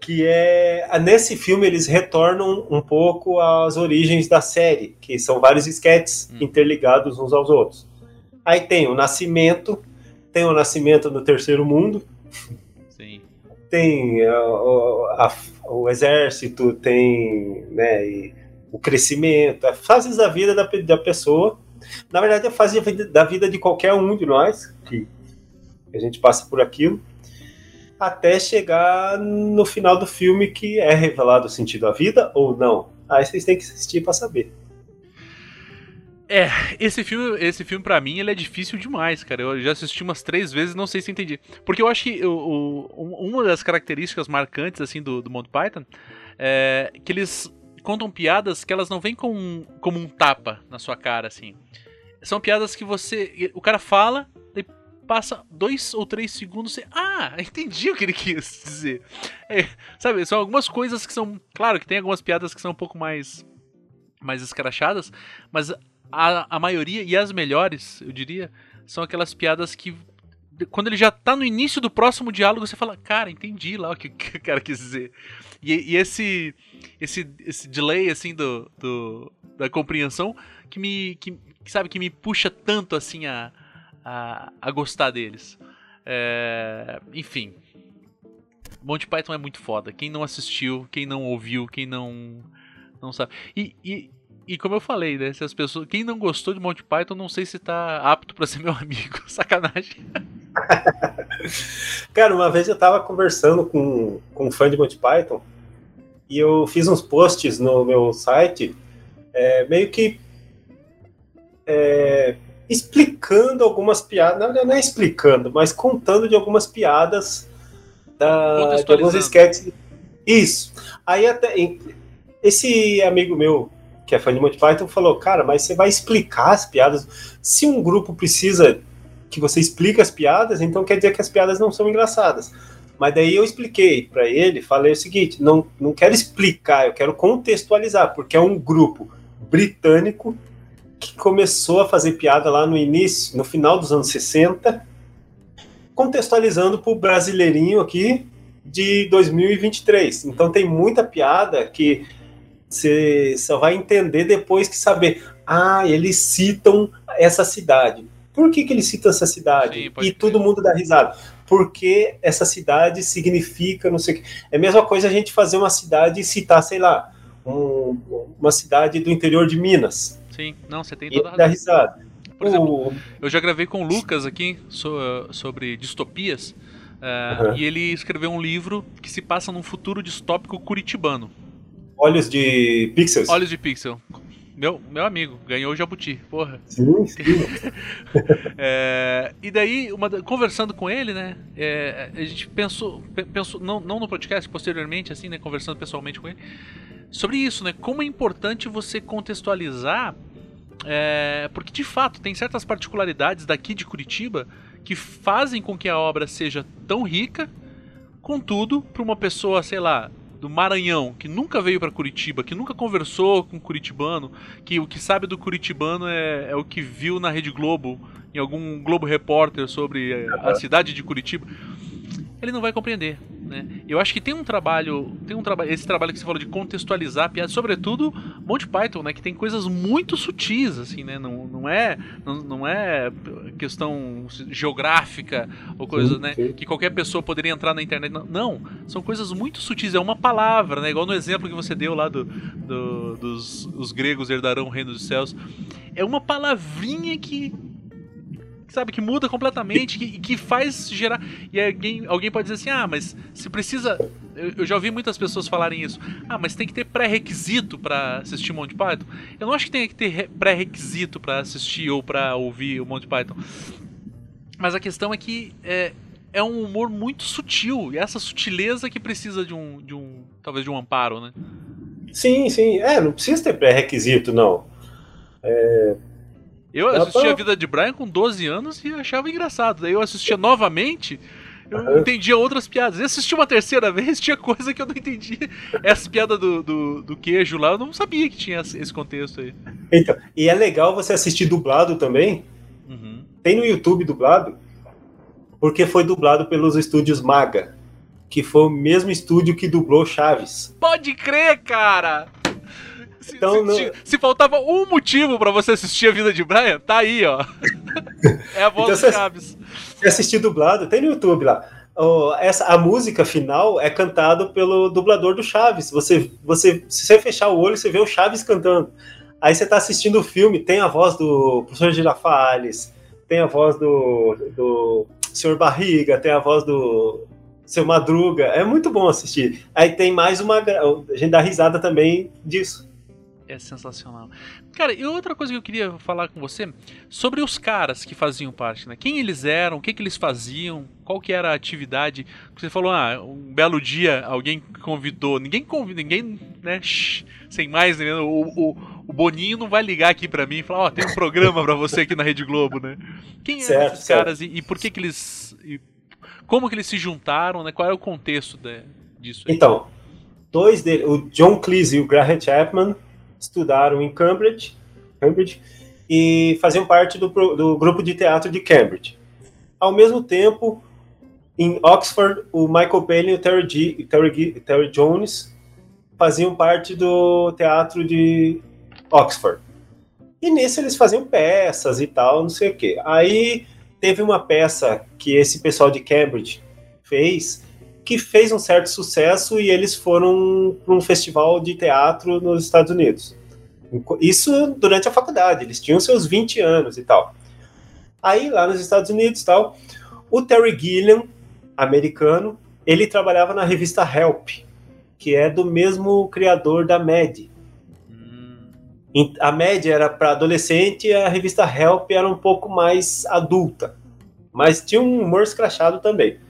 Que é. Nesse filme eles retornam um pouco às origens da série, que são vários esquetes Hum. interligados uns aos outros. Aí tem o nascimento, tem o nascimento no terceiro mundo, Sim. tem o, a- o exército, tem né, o crescimento, as fases da vida da, da pessoa. Na verdade, a fase da vida, da vida de qualquer um de nós, que a gente passa por aquilo, até chegar no final do filme que é revelado o sentido da vida ou não. Aí vocês têm que assistir para saber. É, esse filme, esse filme para mim, ele é difícil demais, cara. Eu já assisti umas três vezes, não sei se entendi. Porque eu acho que o, o- um- uma das características marcantes assim do, do Monty Python é que eles contam piadas que elas não vêm com, como um tapa na sua cara, assim. São piadas que você, o cara fala, daí passa dois ou três segundos, você, ah, entendi o que ele quis dizer. É, sabe, são algumas coisas que são, claro que tem algumas piadas que são um pouco mais mais escrachadas, mas a, a maioria e as melhores, eu diria, são aquelas piadas que quando ele já tá no início do próximo diálogo, você fala, cara, entendi lá o que, que o cara quis dizer. E, e esse, esse esse delay assim do, do- da compreensão que me que, sabe que me puxa tanto assim a, a, a gostar deles. É, enfim, Monty Python é muito foda. Quem não assistiu, quem não ouviu, quem não não sabe. E, e, e como eu falei, né? Se as pessoas, quem não gostou de Monty Python, não sei se tá apto pra ser meu amigo. Sacanagem. Cara, uma vez eu tava conversando com, com um fã de Monty Python e eu fiz uns posts no meu site, é, meio que é, explicando algumas piadas, verdade não é explicando, mas contando de algumas piadas da, de alguns sketches. Isso. Aí até esse amigo meu que é fã de Monty Python falou, cara, mas você vai explicar as piadas? Se um grupo precisa que você explique as piadas, então quer dizer que as piadas não são engraçadas. Mas daí eu expliquei para ele, falei o seguinte: não, não quero explicar, eu quero contextualizar, porque é um grupo britânico que começou a fazer piada lá no início, no final dos anos 60, contextualizando para o brasileirinho aqui de 2023. Então tem muita piada que você só vai entender depois que saber. Ah, eles citam essa cidade. Por que, que eles citam essa cidade? Sim, e crer. todo mundo dá risada. Porque essa cidade significa não sei o que. É a mesma coisa a gente fazer uma cidade e citar, sei lá, um- uma cidade do interior de Minas. Sim, não, você tem toda a dá razão. risada. Por exemplo, O- eu já gravei com o Lucas aqui so- sobre distopias. Uhum. E ele escreveu um livro que se passa num futuro distópico curitibano. olhos de pixels. Olhos de Pixel. Meu, meu amigo, ganhou o Jabuti, porra. Sim, sim. É, e daí, uma conversando com ele, né? é, a gente pensou, pe- pensou não, não no podcast, posteriormente, assim, né? Conversando pessoalmente com ele, sobre isso, né? Como é importante você contextualizar, é, porque de fato tem certas particularidades daqui de Curitiba que fazem com que a obra seja tão rica Contudo, para uma pessoa, sei lá, do Maranhão, que nunca veio para Curitiba, que nunca conversou com curitibano, que o que sabe do curitibano é, é o que viu na Rede Globo, em algum Globo Repórter sobre a cidade de Curitiba, ele não vai compreender. Né? Eu acho que tem um trabalho, tem um trabalho, esse trabalho que você falou de contextualizar a piada, sobretudo Monty Python, né, que tem coisas muito sutis, assim, né, não, não é, não, não é questão geográfica ou coisa, sim, né, sim. que qualquer pessoa poderia entrar na internet, não, não, são coisas muito sutis, é uma palavra, né, igual no exemplo que você deu lá do, do dos os gregos herdarão o reino dos céus, é uma palavrinha que sabe, que muda completamente, que, que faz gerar. E alguém, alguém pode dizer assim: ah, mas se precisa. Eu, eu já ouvi muitas pessoas falarem isso. Ah, mas tem que ter pré-requisito para assistir Monty Python. Eu não acho que tem que ter pré-requisito para assistir ou para ouvir o Monty Python. Mas a questão é que é, é um humor muito sutil. E essa sutileza que precisa de um, de um. talvez de um amparo, né? Sim, sim. É, não precisa ter pré-requisito, não. É, eu assistia a vida de Brian com 12 anos e achava engraçado. Daí eu assistia novamente, eu entendia outras piadas. E assisti uma terceira vez, tinha coisa que eu não entendia. Essa piada do, do, do, queijo lá, eu não sabia que tinha esse contexto aí. Então, e é legal você assistir dublado também. Uhum. Tem no YouTube dublado, porque foi dublado pelos estúdios Maga, que foi o mesmo estúdio que dublou Chaves. Pode crer, cara! Se, então, se, não... se, faltava um motivo para você assistir a vida de Brian, tá aí, ó. é a voz então, do Chaves. Se assistir dublado, tem no YouTube lá. Oh, essa, a música final é cantada pelo dublador do Chaves. Você, você, se você fechar o olho, você vê o Chaves cantando. Aí você tá assistindo o filme, tem a voz do professor Girafales, tem a voz do, do senhor Barriga, tem a voz do seu Madruga. É muito bom assistir. Aí tem mais uma. A gente dá risada também disso é sensacional. Cara, e outra coisa que eu queria falar com você sobre os caras que faziam parte, né? Quem eles eram, o que, que eles faziam, qual que era a atividade. Você falou, ah, um belo dia alguém convidou, ninguém convidou, ninguém, né? Shh, sem mais, né? O, o, o, Boninho não vai ligar aqui para mim e falar, ó, oh, tem um programa para você aqui na Rede Globo, né? Quem certo, eram esses certo. caras e, e, por que que eles, e como que eles se juntaram, né? Qual é o contexto de, disso? Aí? Então, dois deles, o John Cleese e o Graham Chapman estudaram em Cambridge, Cambridge e faziam parte do, do grupo de teatro de Cambridge. Ao mesmo tempo, em Oxford, o Michael Palin e o Terry, G, Terry, Terry Jones faziam parte do teatro de Oxford. E nisso eles faziam peças e tal, não sei o quê. Aí teve uma peça que esse pessoal de Cambridge fez, que fez um certo sucesso e eles foram para um festival de teatro nos Estados Unidos. Isso durante a faculdade, eles tinham seus 20 anos e tal. Aí lá nos Estados Unidos tal, o Terry Gilliam, americano, ele trabalhava na revista Help, que é do mesmo criador da Mad. Hum. A Mad era para adolescente e a revista Help era um pouco mais adulta, mas tinha um humor escrachado também.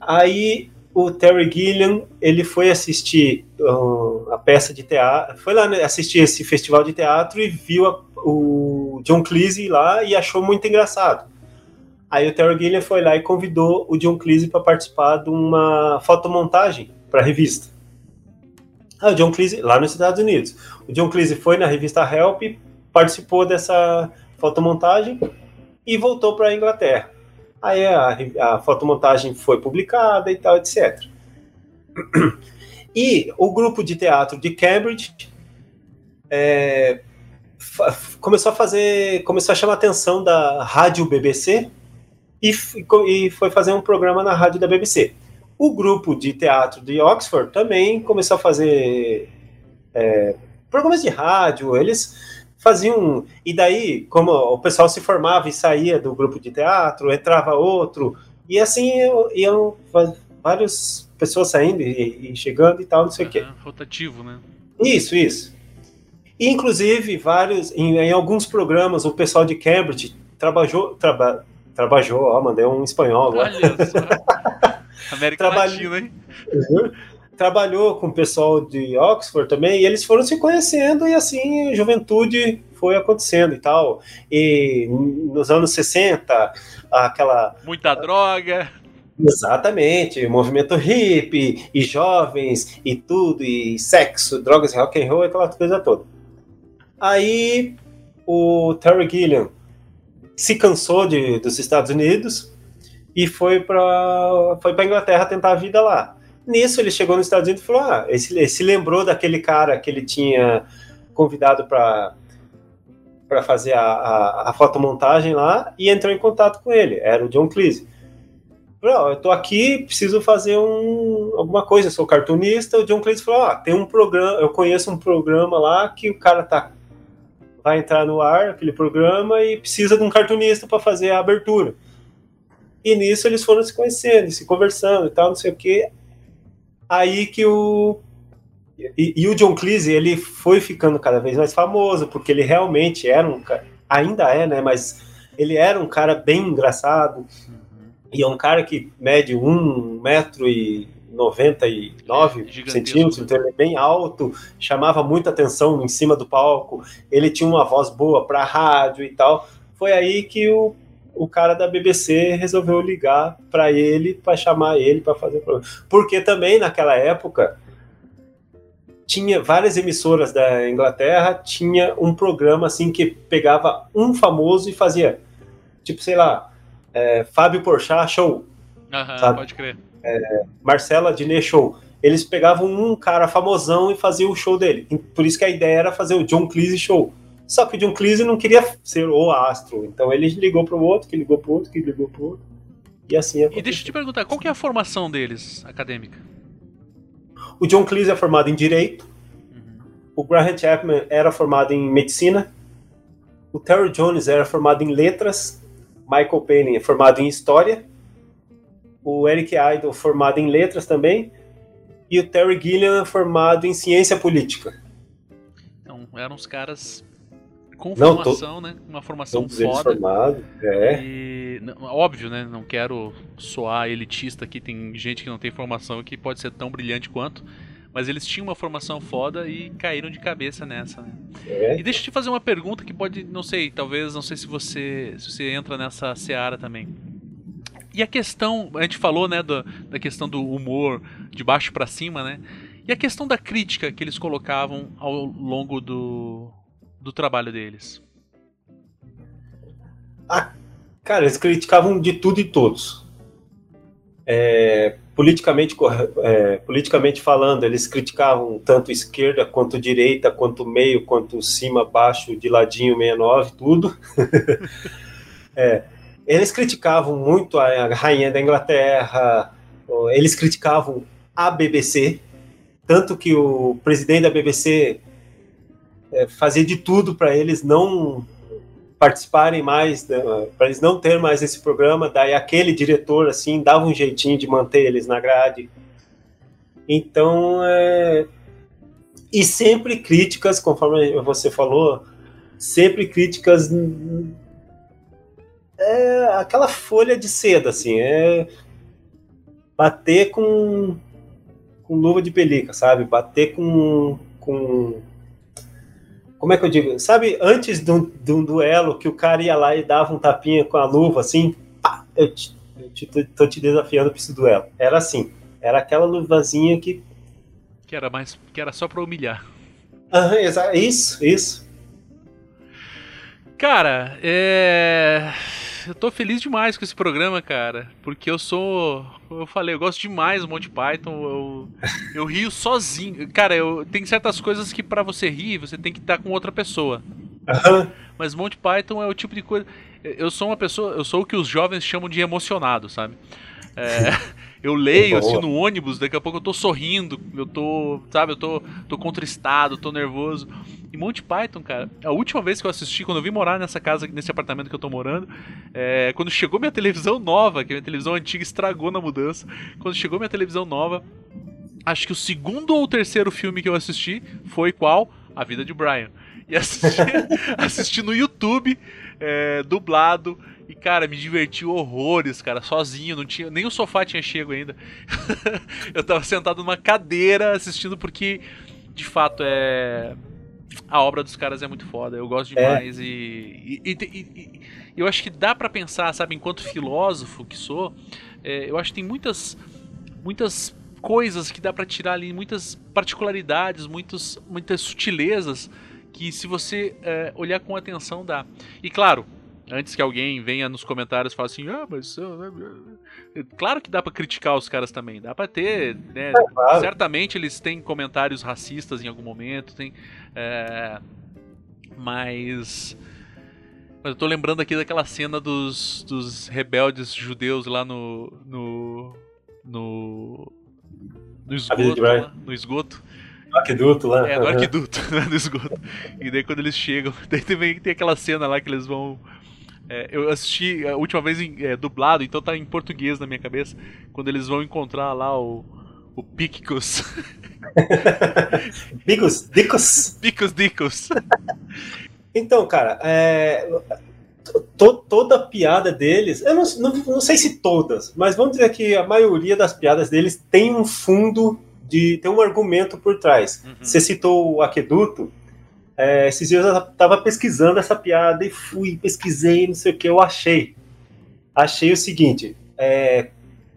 Aí o Terry Gilliam ele foi assistir uh, a peça de teatro, foi lá né, assistir esse festival de teatro e viu a, o John Cleese lá e achou muito engraçado. Aí o Terry Gilliam foi lá e convidou o John Cleese para participar de uma fotomontagem para a revista. Ah, o John Cleese, lá nos Estados Unidos. O John Cleese foi na revista Help, participou dessa fotomontagem e voltou para a Inglaterra. Aí a, a fotomontagem foi publicada e tal, etc. E o grupo de teatro de Cambridge é, começou a fazer, começou a chamar a atenção da rádio BBC e, e, foi fazer um programa na rádio da BBC. O grupo de teatro de Oxford também começou a fazer é, programas de rádio. Eles faziam. E daí, como o pessoal se formava e saía do grupo de teatro, entrava outro, e assim iam várias pessoas saindo e, e chegando e tal, não sei o quê. Rotativo, né? Isso, isso. E, inclusive, vários, em, em, alguns programas, o pessoal de Cambridge trabalhou, traba, trabalhou, ó, mandei um espanhol agora. Olha só. América Latina, hein? Trabalhou com o pessoal de Oxford também, e eles foram se conhecendo, e assim, juventude foi acontecendo e tal. E nos anos 60, aquela. Muita droga. Exatamente, movimento hippie, e jovens, e tudo, e sexo, drogas, rock and roll, aquela coisa toda. Aí o Terry Gilliam se cansou de, dos Estados Unidos e foi para foi para Inglaterra tentar a vida lá. Nisso ele chegou nos Estados Unidos e falou: ah, ele se lembrou daquele cara que ele tinha convidado para para fazer a, a, a, fotomontagem lá e entrou em contato com ele. Era o John Cleese. Falou, eu tô aqui, preciso fazer um, alguma coisa, sou cartunista. O John Cleese falou, ah, tem um programa, eu conheço um programa lá que o cara tá vai entrar no ar, aquele programa, e precisa de um cartunista para fazer a abertura. E nisso eles foram se conhecendo, se conversando e tal, não sei o quê. Aí que o e, e, o John Cleese, ele foi ficando cada vez mais famoso, porque ele realmente era um cara, ainda é, né, mas ele era um cara bem engraçado, uhum. e é um cara que mede 1,99 metro e 99 centímetros, então ele é bem alto, chamava muita atenção em cima do palco, ele tinha uma voz boa para rádio e tal. Foi aí que o, o cara da BBC resolveu ligar para ele, para chamar ele para fazer o programa. Porque também naquela época tinha várias emissoras da Inglaterra, tinha um programa assim que pegava um famoso e fazia, tipo, sei lá, é, Fábio Porchat Show. Aham, pode crer. É, Marcela Diné Show. Eles pegavam um cara famosão e faziam o show dele. Por isso que a ideia era fazer o John Cleese Show. Só que o John Cleese não queria ser o astro. Então ele ligou para o outro, que ligou para o outro, que ligou para o outro. E assim aconteceu. E deixa eu te perguntar, qual que é a formação deles, acadêmica? O John Cleese é formado em Direito. Uhum. O Graham Chapman era formado em Medicina. O Terry Jones era formado em Letras. Michael Palin é formado em História. O Eric Idle formado em Letras também. E o Terry Gilliam é formado em Ciência Política. Então, eram os caras com não, formação, tô... né? Uma formação Todos foda. Formado, é. E, óbvio, né? Não quero soar elitista aqui, tem gente que não tem formação que pode ser tão brilhante quanto. Mas eles tinham uma formação foda e caíram de cabeça nessa, né? É. E deixa eu te fazer uma pergunta que pode, não sei, talvez, não sei se você, se você entra nessa seara também. E a questão, a gente falou, né, do, da questão do humor de baixo para cima, né? E a questão da crítica que eles colocavam ao longo do, do trabalho deles? Ah, cara, eles criticavam de tudo e todos. É, politicamente, é, politicamente falando, eles criticavam tanto esquerda quanto direita, quanto meio, quanto cima, baixo, de ladinho, 69, tudo. é, eles criticavam muito a rainha da Inglaterra, eles criticavam a BBC, tanto que o presidente da BBC é, fazia de tudo para eles não participarem mais, né, para eles não ter mais esse programa, daí aquele diretor assim dava um jeitinho de manter eles na grade. Então, é... e sempre críticas, conforme você falou, sempre críticas é aquela folha de seda assim, é bater com com luva de pelica, sabe? Bater com com como é que eu digo? Sabe, antes de um, de um, duelo que o cara ia lá e dava um tapinha com a luva, assim, pá, eu, te, eu te, tô, te desafiando para esse duelo. Era assim, era aquela luvazinha que. Que era mais. que era só pra humilhar. Aham, isso, isso. Cara, é eu tô feliz demais com esse programa, cara. Porque eu sou. Eu falei, eu gosto demais do Monty Python. Eu, eu rio sozinho. Cara, eu, tem certas coisas que para você rir, você tem que estar com outra pessoa. Mas Monty Python é o tipo de coisa. Eu sou uma pessoa. Eu sou o que os jovens chamam de emocionado, sabe? É, eu leio assim no ônibus, daqui a pouco eu tô sorrindo, eu tô, sabe, eu tô, tô contristado, tô nervoso. E Monty Python, cara, a última vez que eu assisti, quando eu vim morar nessa casa, nesse apartamento que eu tô morando, é, quando chegou minha televisão nova, que a minha televisão antiga estragou na mudança, quando chegou minha televisão nova, acho que o segundo ou terceiro filme que eu assisti foi qual? A Vida de Brian. E assisti, assisti no YouTube, é, dublado, e, cara, me diverti horrores, cara, sozinho, não tinha. Nem o sofá tinha chego ainda. eu tava sentado numa cadeira assistindo porque, de fato, é. A obra dos caras é muito foda, eu gosto é. demais é. e, e, e, e, eu acho que dá para pensar, sabe, enquanto filósofo que sou, É, eu acho que tem muitas, muitas coisas que dá para tirar ali, muitas particularidades, muitos, muitas sutilezas que se você é, olhar com atenção dá. E claro, antes que alguém venha nos comentários e fale assim, ah, mas claro que dá para criticar os caras também, dá para ter, né? É, claro. Certamente eles têm comentários racistas em algum momento, tem, é... mas mas eu tô lembrando aqui daquela cena dos, dos rebeldes judeus lá no no no, no esgoto, lá, no esgoto. No aqueduto lá. É, no arquiduto, no esgoto. E daí quando eles chegam, daí também tem aquela cena lá que eles vão é, eu assisti a última vez em, é, dublado, então tá em português na minha cabeça. Quando eles vão encontrar lá o, o Picos. Picos, Dicos. Picos, Dicos. então, cara, é, to, toda a piada deles, eu não, não, não, sei se todas, mas vamos dizer que a maioria das piadas deles tem um fundo de. tem um argumento por trás. Uhum. Você citou o aqueduto. É, esses dias eu estava pesquisando essa piada e fui, pesquisei, não sei o que, eu achei. Achei o seguinte: é,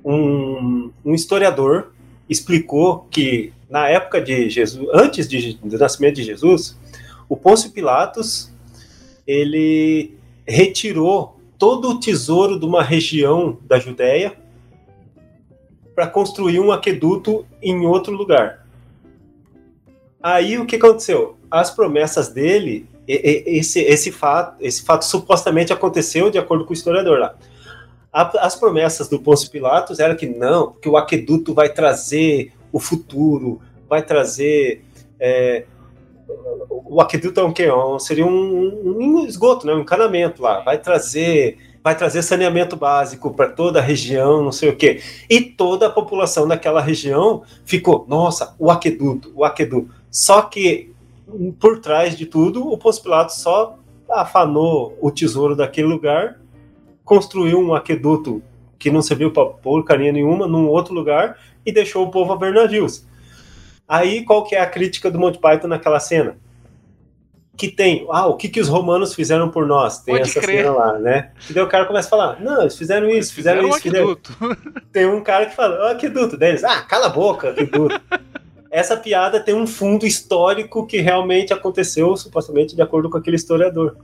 um, um, historiador explicou que na época de Jesus, antes de, do nascimento de Jesus, o Pôncio Pilatos ele retirou todo o tesouro de uma região da Judéia para construir um aqueduto em outro lugar. Aí o que aconteceu? As promessas dele, esse, esse, fato, esse fato supostamente aconteceu de acordo com o historiador lá. As promessas do Pôncio Pilatos eram que não, que o aqueduto vai trazer o futuro, vai trazer. É, o aqueduto é um que? Seria um, um, esgoto, né? um encanamento lá. Vai trazer vai trazer saneamento básico para toda a região, não sei o quê. E toda a população daquela região ficou, nossa, o aqueduto, o aqueduto. Só que por trás de tudo, o Pôncio Pilatos só afanou o tesouro daquele lugar, construiu um aqueduto que não serviu para porcaria nenhuma num outro lugar e deixou o povo a ver navios. Aí qual que é a crítica do Monty Python naquela cena? Que tem, ah, o que, que os romanos fizeram por nós? Tem Pode essa crer. cena lá, né? E daí o cara começa a falar, não, eles fizeram isso, eles fizeram, fizeram isso. Fizeram... Tem um cara que fala, o aqueduto deles, ah, cala a boca, aqueduto essa piada tem um fundo histórico que realmente aconteceu, supostamente, de acordo com aquele historiador.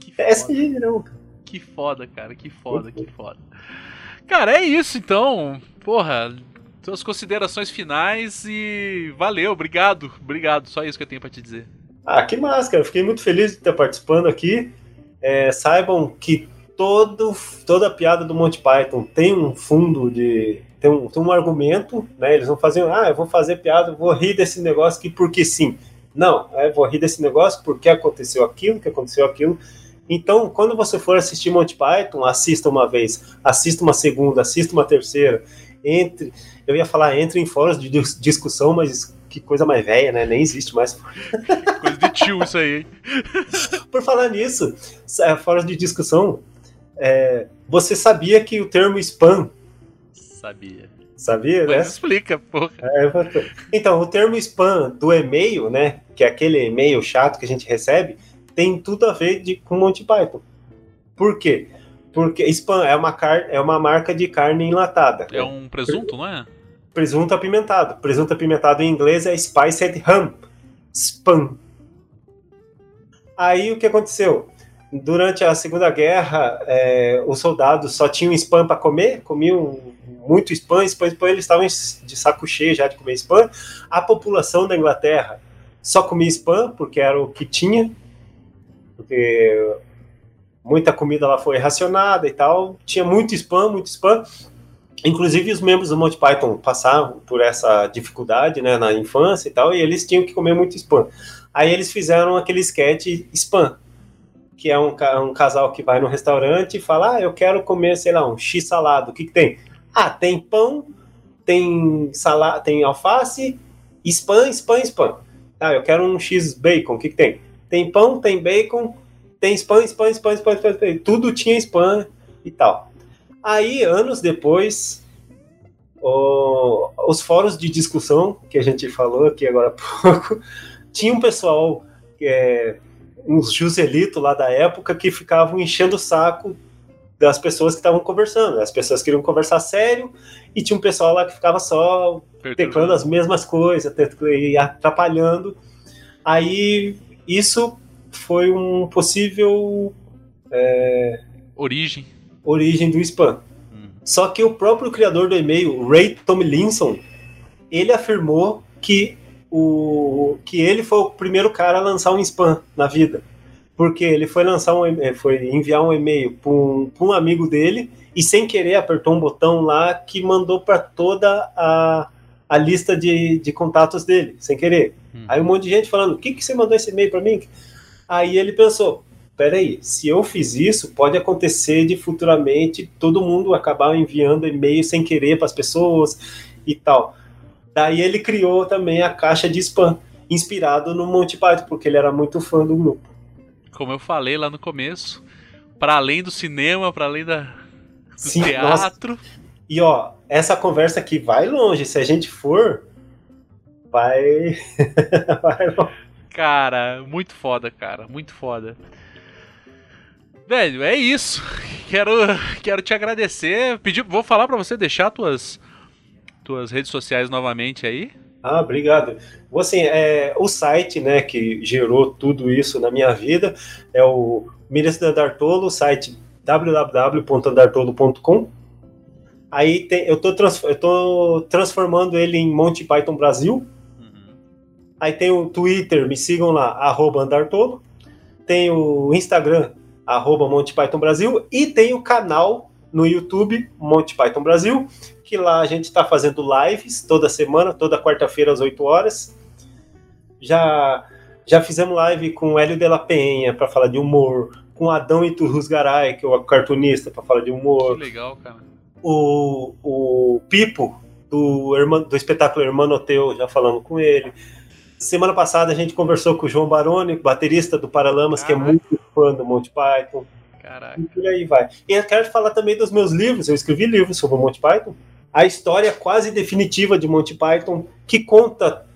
Que é foda. É não, cara. Que foda, cara, que foda, que foda. Cara, é isso então. Porra, suas considerações finais e valeu, obrigado, obrigado. Só isso que eu tenho para te dizer. Ah, que massa, cara. Fiquei muito feliz de estar participando aqui. É, saibam que todo, toda a piada do Monty Python tem um fundo de, tem um, tem um argumento, né? Eles não faziam, ah, eu vou fazer piada, vou rir desse negócio aqui porque sim. Não, é, vou rir desse negócio porque aconteceu aquilo, que aconteceu aquilo. Então, quando você for assistir Monty Python, assista uma vez, assista uma segunda, assista uma terceira. Entre, eu ia falar entre em fóruns de discussão, mas que coisa mais velha, né? Nem existe mais. Coisa de tio isso aí, hein? Por falar nisso, é, fóruns de discussão, é, você sabia que o termo spam Sabia. Sabia, Mas né? explica, porra. É, então, o termo spam do e-mail, né? Que é aquele e-mail chato que a gente recebe, tem tudo a ver de, com Monty Python. Por quê? Porque spam é uma, car é uma marca de carne enlatada. É um presunto, não é? Presunto apimentado. Presunto apimentado em inglês é spiced ham. Spam. Aí o que aconteceu? Durante a Segunda Guerra, é, os soldados só tinham spam para comer, comiam muito spam, spam, spam, eles estavam de saco cheio já de comer spam. A população da Inglaterra só comia spam, porque era o que tinha, porque muita comida lá foi racionada e tal. Tinha muito spam, muito spam. Inclusive os membros do Monty Python passavam por essa dificuldade né, na infância e tal, e eles tinham que comer muito spam. Aí eles fizeram aquele sketch spam, que é um, um casal que vai no restaurante e fala: Ah, eu quero comer, sei lá, um X salado. O que, que tem? Ah, tem pão, tem salada, tem alface, spam, spam, spam. Ah, eu quero um X bacon. O que, que tem? Tem pão, tem bacon, tem spam, spam, spam, spam, spam, spam. Tudo tinha spam e tal. Aí, anos depois, o, os fóruns de discussão que a gente falou aqui agora há pouco, tinha um pessoal é, uns Juselitos lá da época que ficavam enchendo o saco das pessoas que estavam conversando. As pessoas queriam conversar sério e tinha um pessoal lá que ficava só teclando as mesmas coisas e atrapalhando. Aí isso foi um possível é, origem origem do spam. Hum. Só que o próprio criador do e-mail, Ray Tomlinson, ele afirmou que o que ele foi o primeiro cara a lançar um spam na vida porque ele foi lançar um foi enviar um e-mail para um, um, amigo dele e sem querer apertou um botão lá que mandou para toda a, a lista de, de contatos dele, sem querer. Hum. Aí um monte de gente falando: "O que que você mandou esse e-mail para mim?" Aí ele pensou: "Peraí, se eu fiz isso, pode acontecer de futuramente todo mundo acabar enviando e-mail sem querer para as pessoas e tal." Daí ele criou também a caixa de spam, inspirado no Monty Python, porque ele era muito fã do grupo como eu falei lá no começo, para além do cinema, para além da, do Sim, teatro. Nossa. E ó, essa conversa aqui vai longe. Se a gente for, vai. vai longe. Cara, muito foda, cara, muito foda. Velho, é isso. Quero, quero te agradecer. Pedir, vou falar para você deixar tuas tuas redes sociais novamente aí. Ah, obrigado. Assim, é, o site né, que gerou tudo isso na minha vida é o Ministro Andartolo, o site www.andartolo.com. Aí tem, eu estou trans, transformando ele em Monty Python Brasil. Uhum. Aí tem o Twitter, me sigam lá, arroba Andartolo. Tem o Instagram, arroba Monty Python Brasil. E tem o canal no YouTube, Monty Python Brasil, que lá a gente está fazendo lives toda semana, toda quarta-feira às 8 horas. Já já fizemos live com o Hélio de la Penha para falar de humor, com Adão Iturrus Garay, que é o cartunista, para falar de humor. Que legal, cara. O, o Pipo, do, do espetáculo Hermano Teu, já falando com ele. Semana passada a gente conversou com o João Baroni, baterista do Paralamas, Caraca. que é muito fã do Monty Python. Caraca. E por aí vai. E eu quero falar também dos meus livros. Eu escrevi livros sobre o Monty Python a história quase definitiva de Monty Python, que conta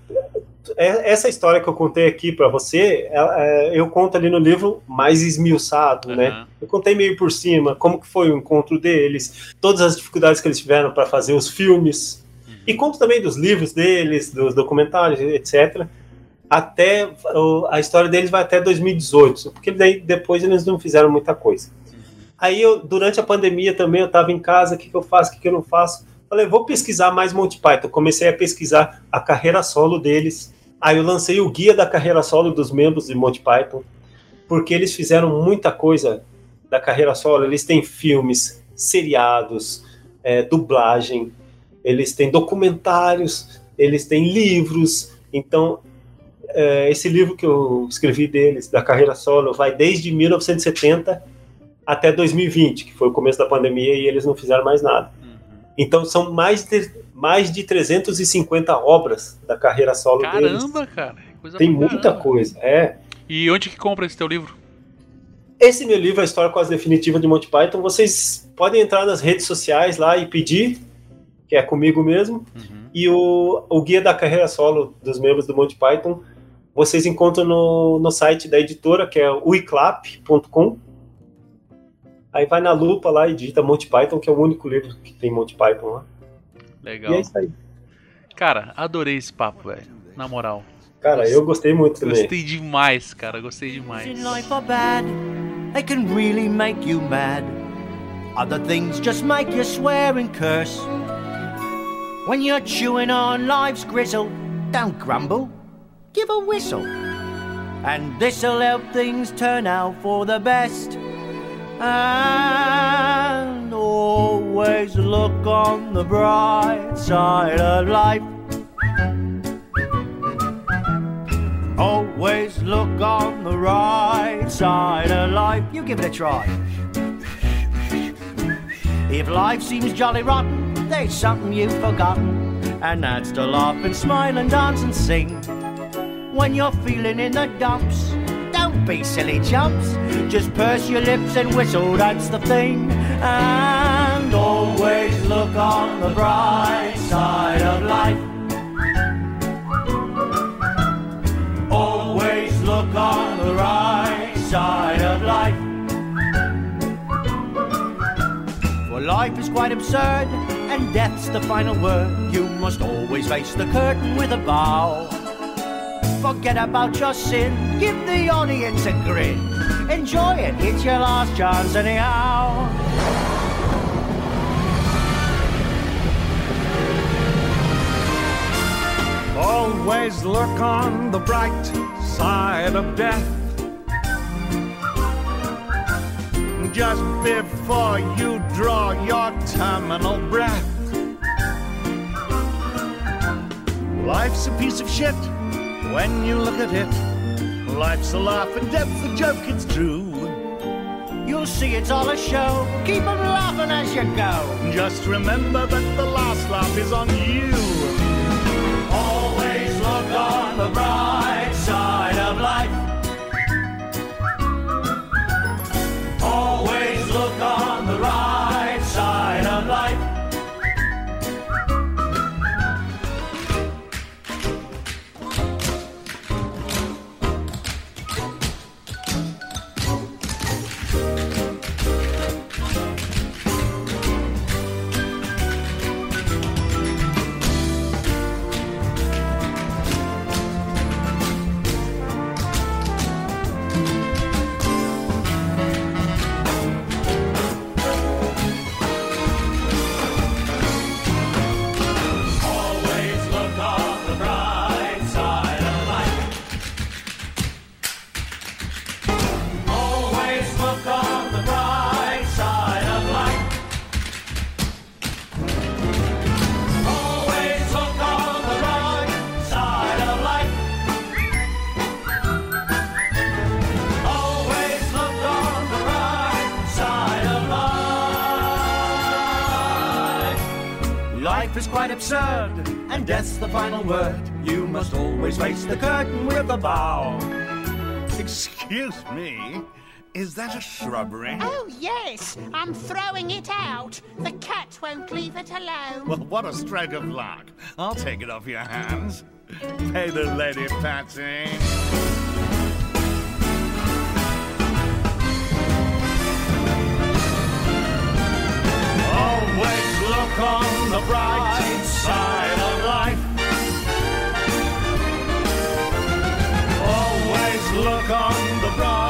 é, essa história que eu contei aqui para você, é, eu conto ali no livro mais esmiuçado, uhum. né? Eu contei meio por cima como que foi o encontro deles, todas as dificuldades que eles tiveram para fazer os filmes, uhum. e conto também dos livros deles, dos documentários, etc. Até a história deles vai até 2018, porque daí depois eles não fizeram muita coisa. Uhum. Aí eu, durante a pandemia também eu estava em casa, o que, que eu faço, o que, que eu não faço? Falei, vou pesquisar mais Monty Python. Comecei a pesquisar a carreira solo deles. Aí eu lancei o guia da carreira solo dos membros de Monty Python, porque eles fizeram muita coisa da carreira solo. Eles têm filmes, seriados, é, dublagem, eles têm documentários, eles têm livros. Então, é, esse livro que eu escrevi deles, da carreira solo, vai desde 1970 até 2020, que foi o começo da pandemia e eles não fizeram mais nada. Então são mais de, mais de 350 obras da carreira solo Caramba, deles. Caramba, cara. Coisa Tem muita caramba. coisa, é. E onde que compra esse teu livro? Esse meu livro, A História Quase Definitiva de Monty Python, vocês podem entrar nas redes sociais lá e pedir, que é comigo mesmo. Uhum. E o, o guia da carreira solo dos membros do Monty Python, vocês encontram no, no site da editora, que é uiclap.com. Aí vai na lupa lá e digita Monty Python, que é o único livro que tem Monty Python lá. Legal. E é isso aí. Cara, adorei esse papo, velho. Na moral. Cara, eu gostei muito também. Gostei demais, cara. Gostei demais. They can really make you mad. Other things just make you swear and curse. When you're chewing on life's gristle, don't grumble, give a whistle. And this'll help things turn out for the best. And always look on the bright side of life. Always look on the right side of life. You give it a try. If life seems jolly rotten, there's something you've forgotten, and that's to laugh and smile and dance and sing. When you're feeling in the dumps, don't be silly chumps. Just purse your lips and whistle, that's the thing. And always look on the bright side of life. Always look on the right side of life. For life is quite absurd, and death's the final word. You must always face the curtain with a bow. Forget about your sin, give the audience a grin. Enjoy it, it's your last chance anyhow. Always look on the bright side of death. Just before you draw your terminal breath. Life's a piece of shit when you look at it. Life's a laugh and death's a joke, it's true. You'll see it's all a show. Keep 'em laughing as you go. Just remember that the last laugh is on you. Always look on the bright word, you must always face the curtain with a bow. Excuse me? Is that a shrubbery? Oh, yes. I'm throwing it out. The cat won't leave it alone. Well, what a stroke of luck. I'll take it off your hands. Pay the lady, Patsy. Always look on the bright side look on the bright side.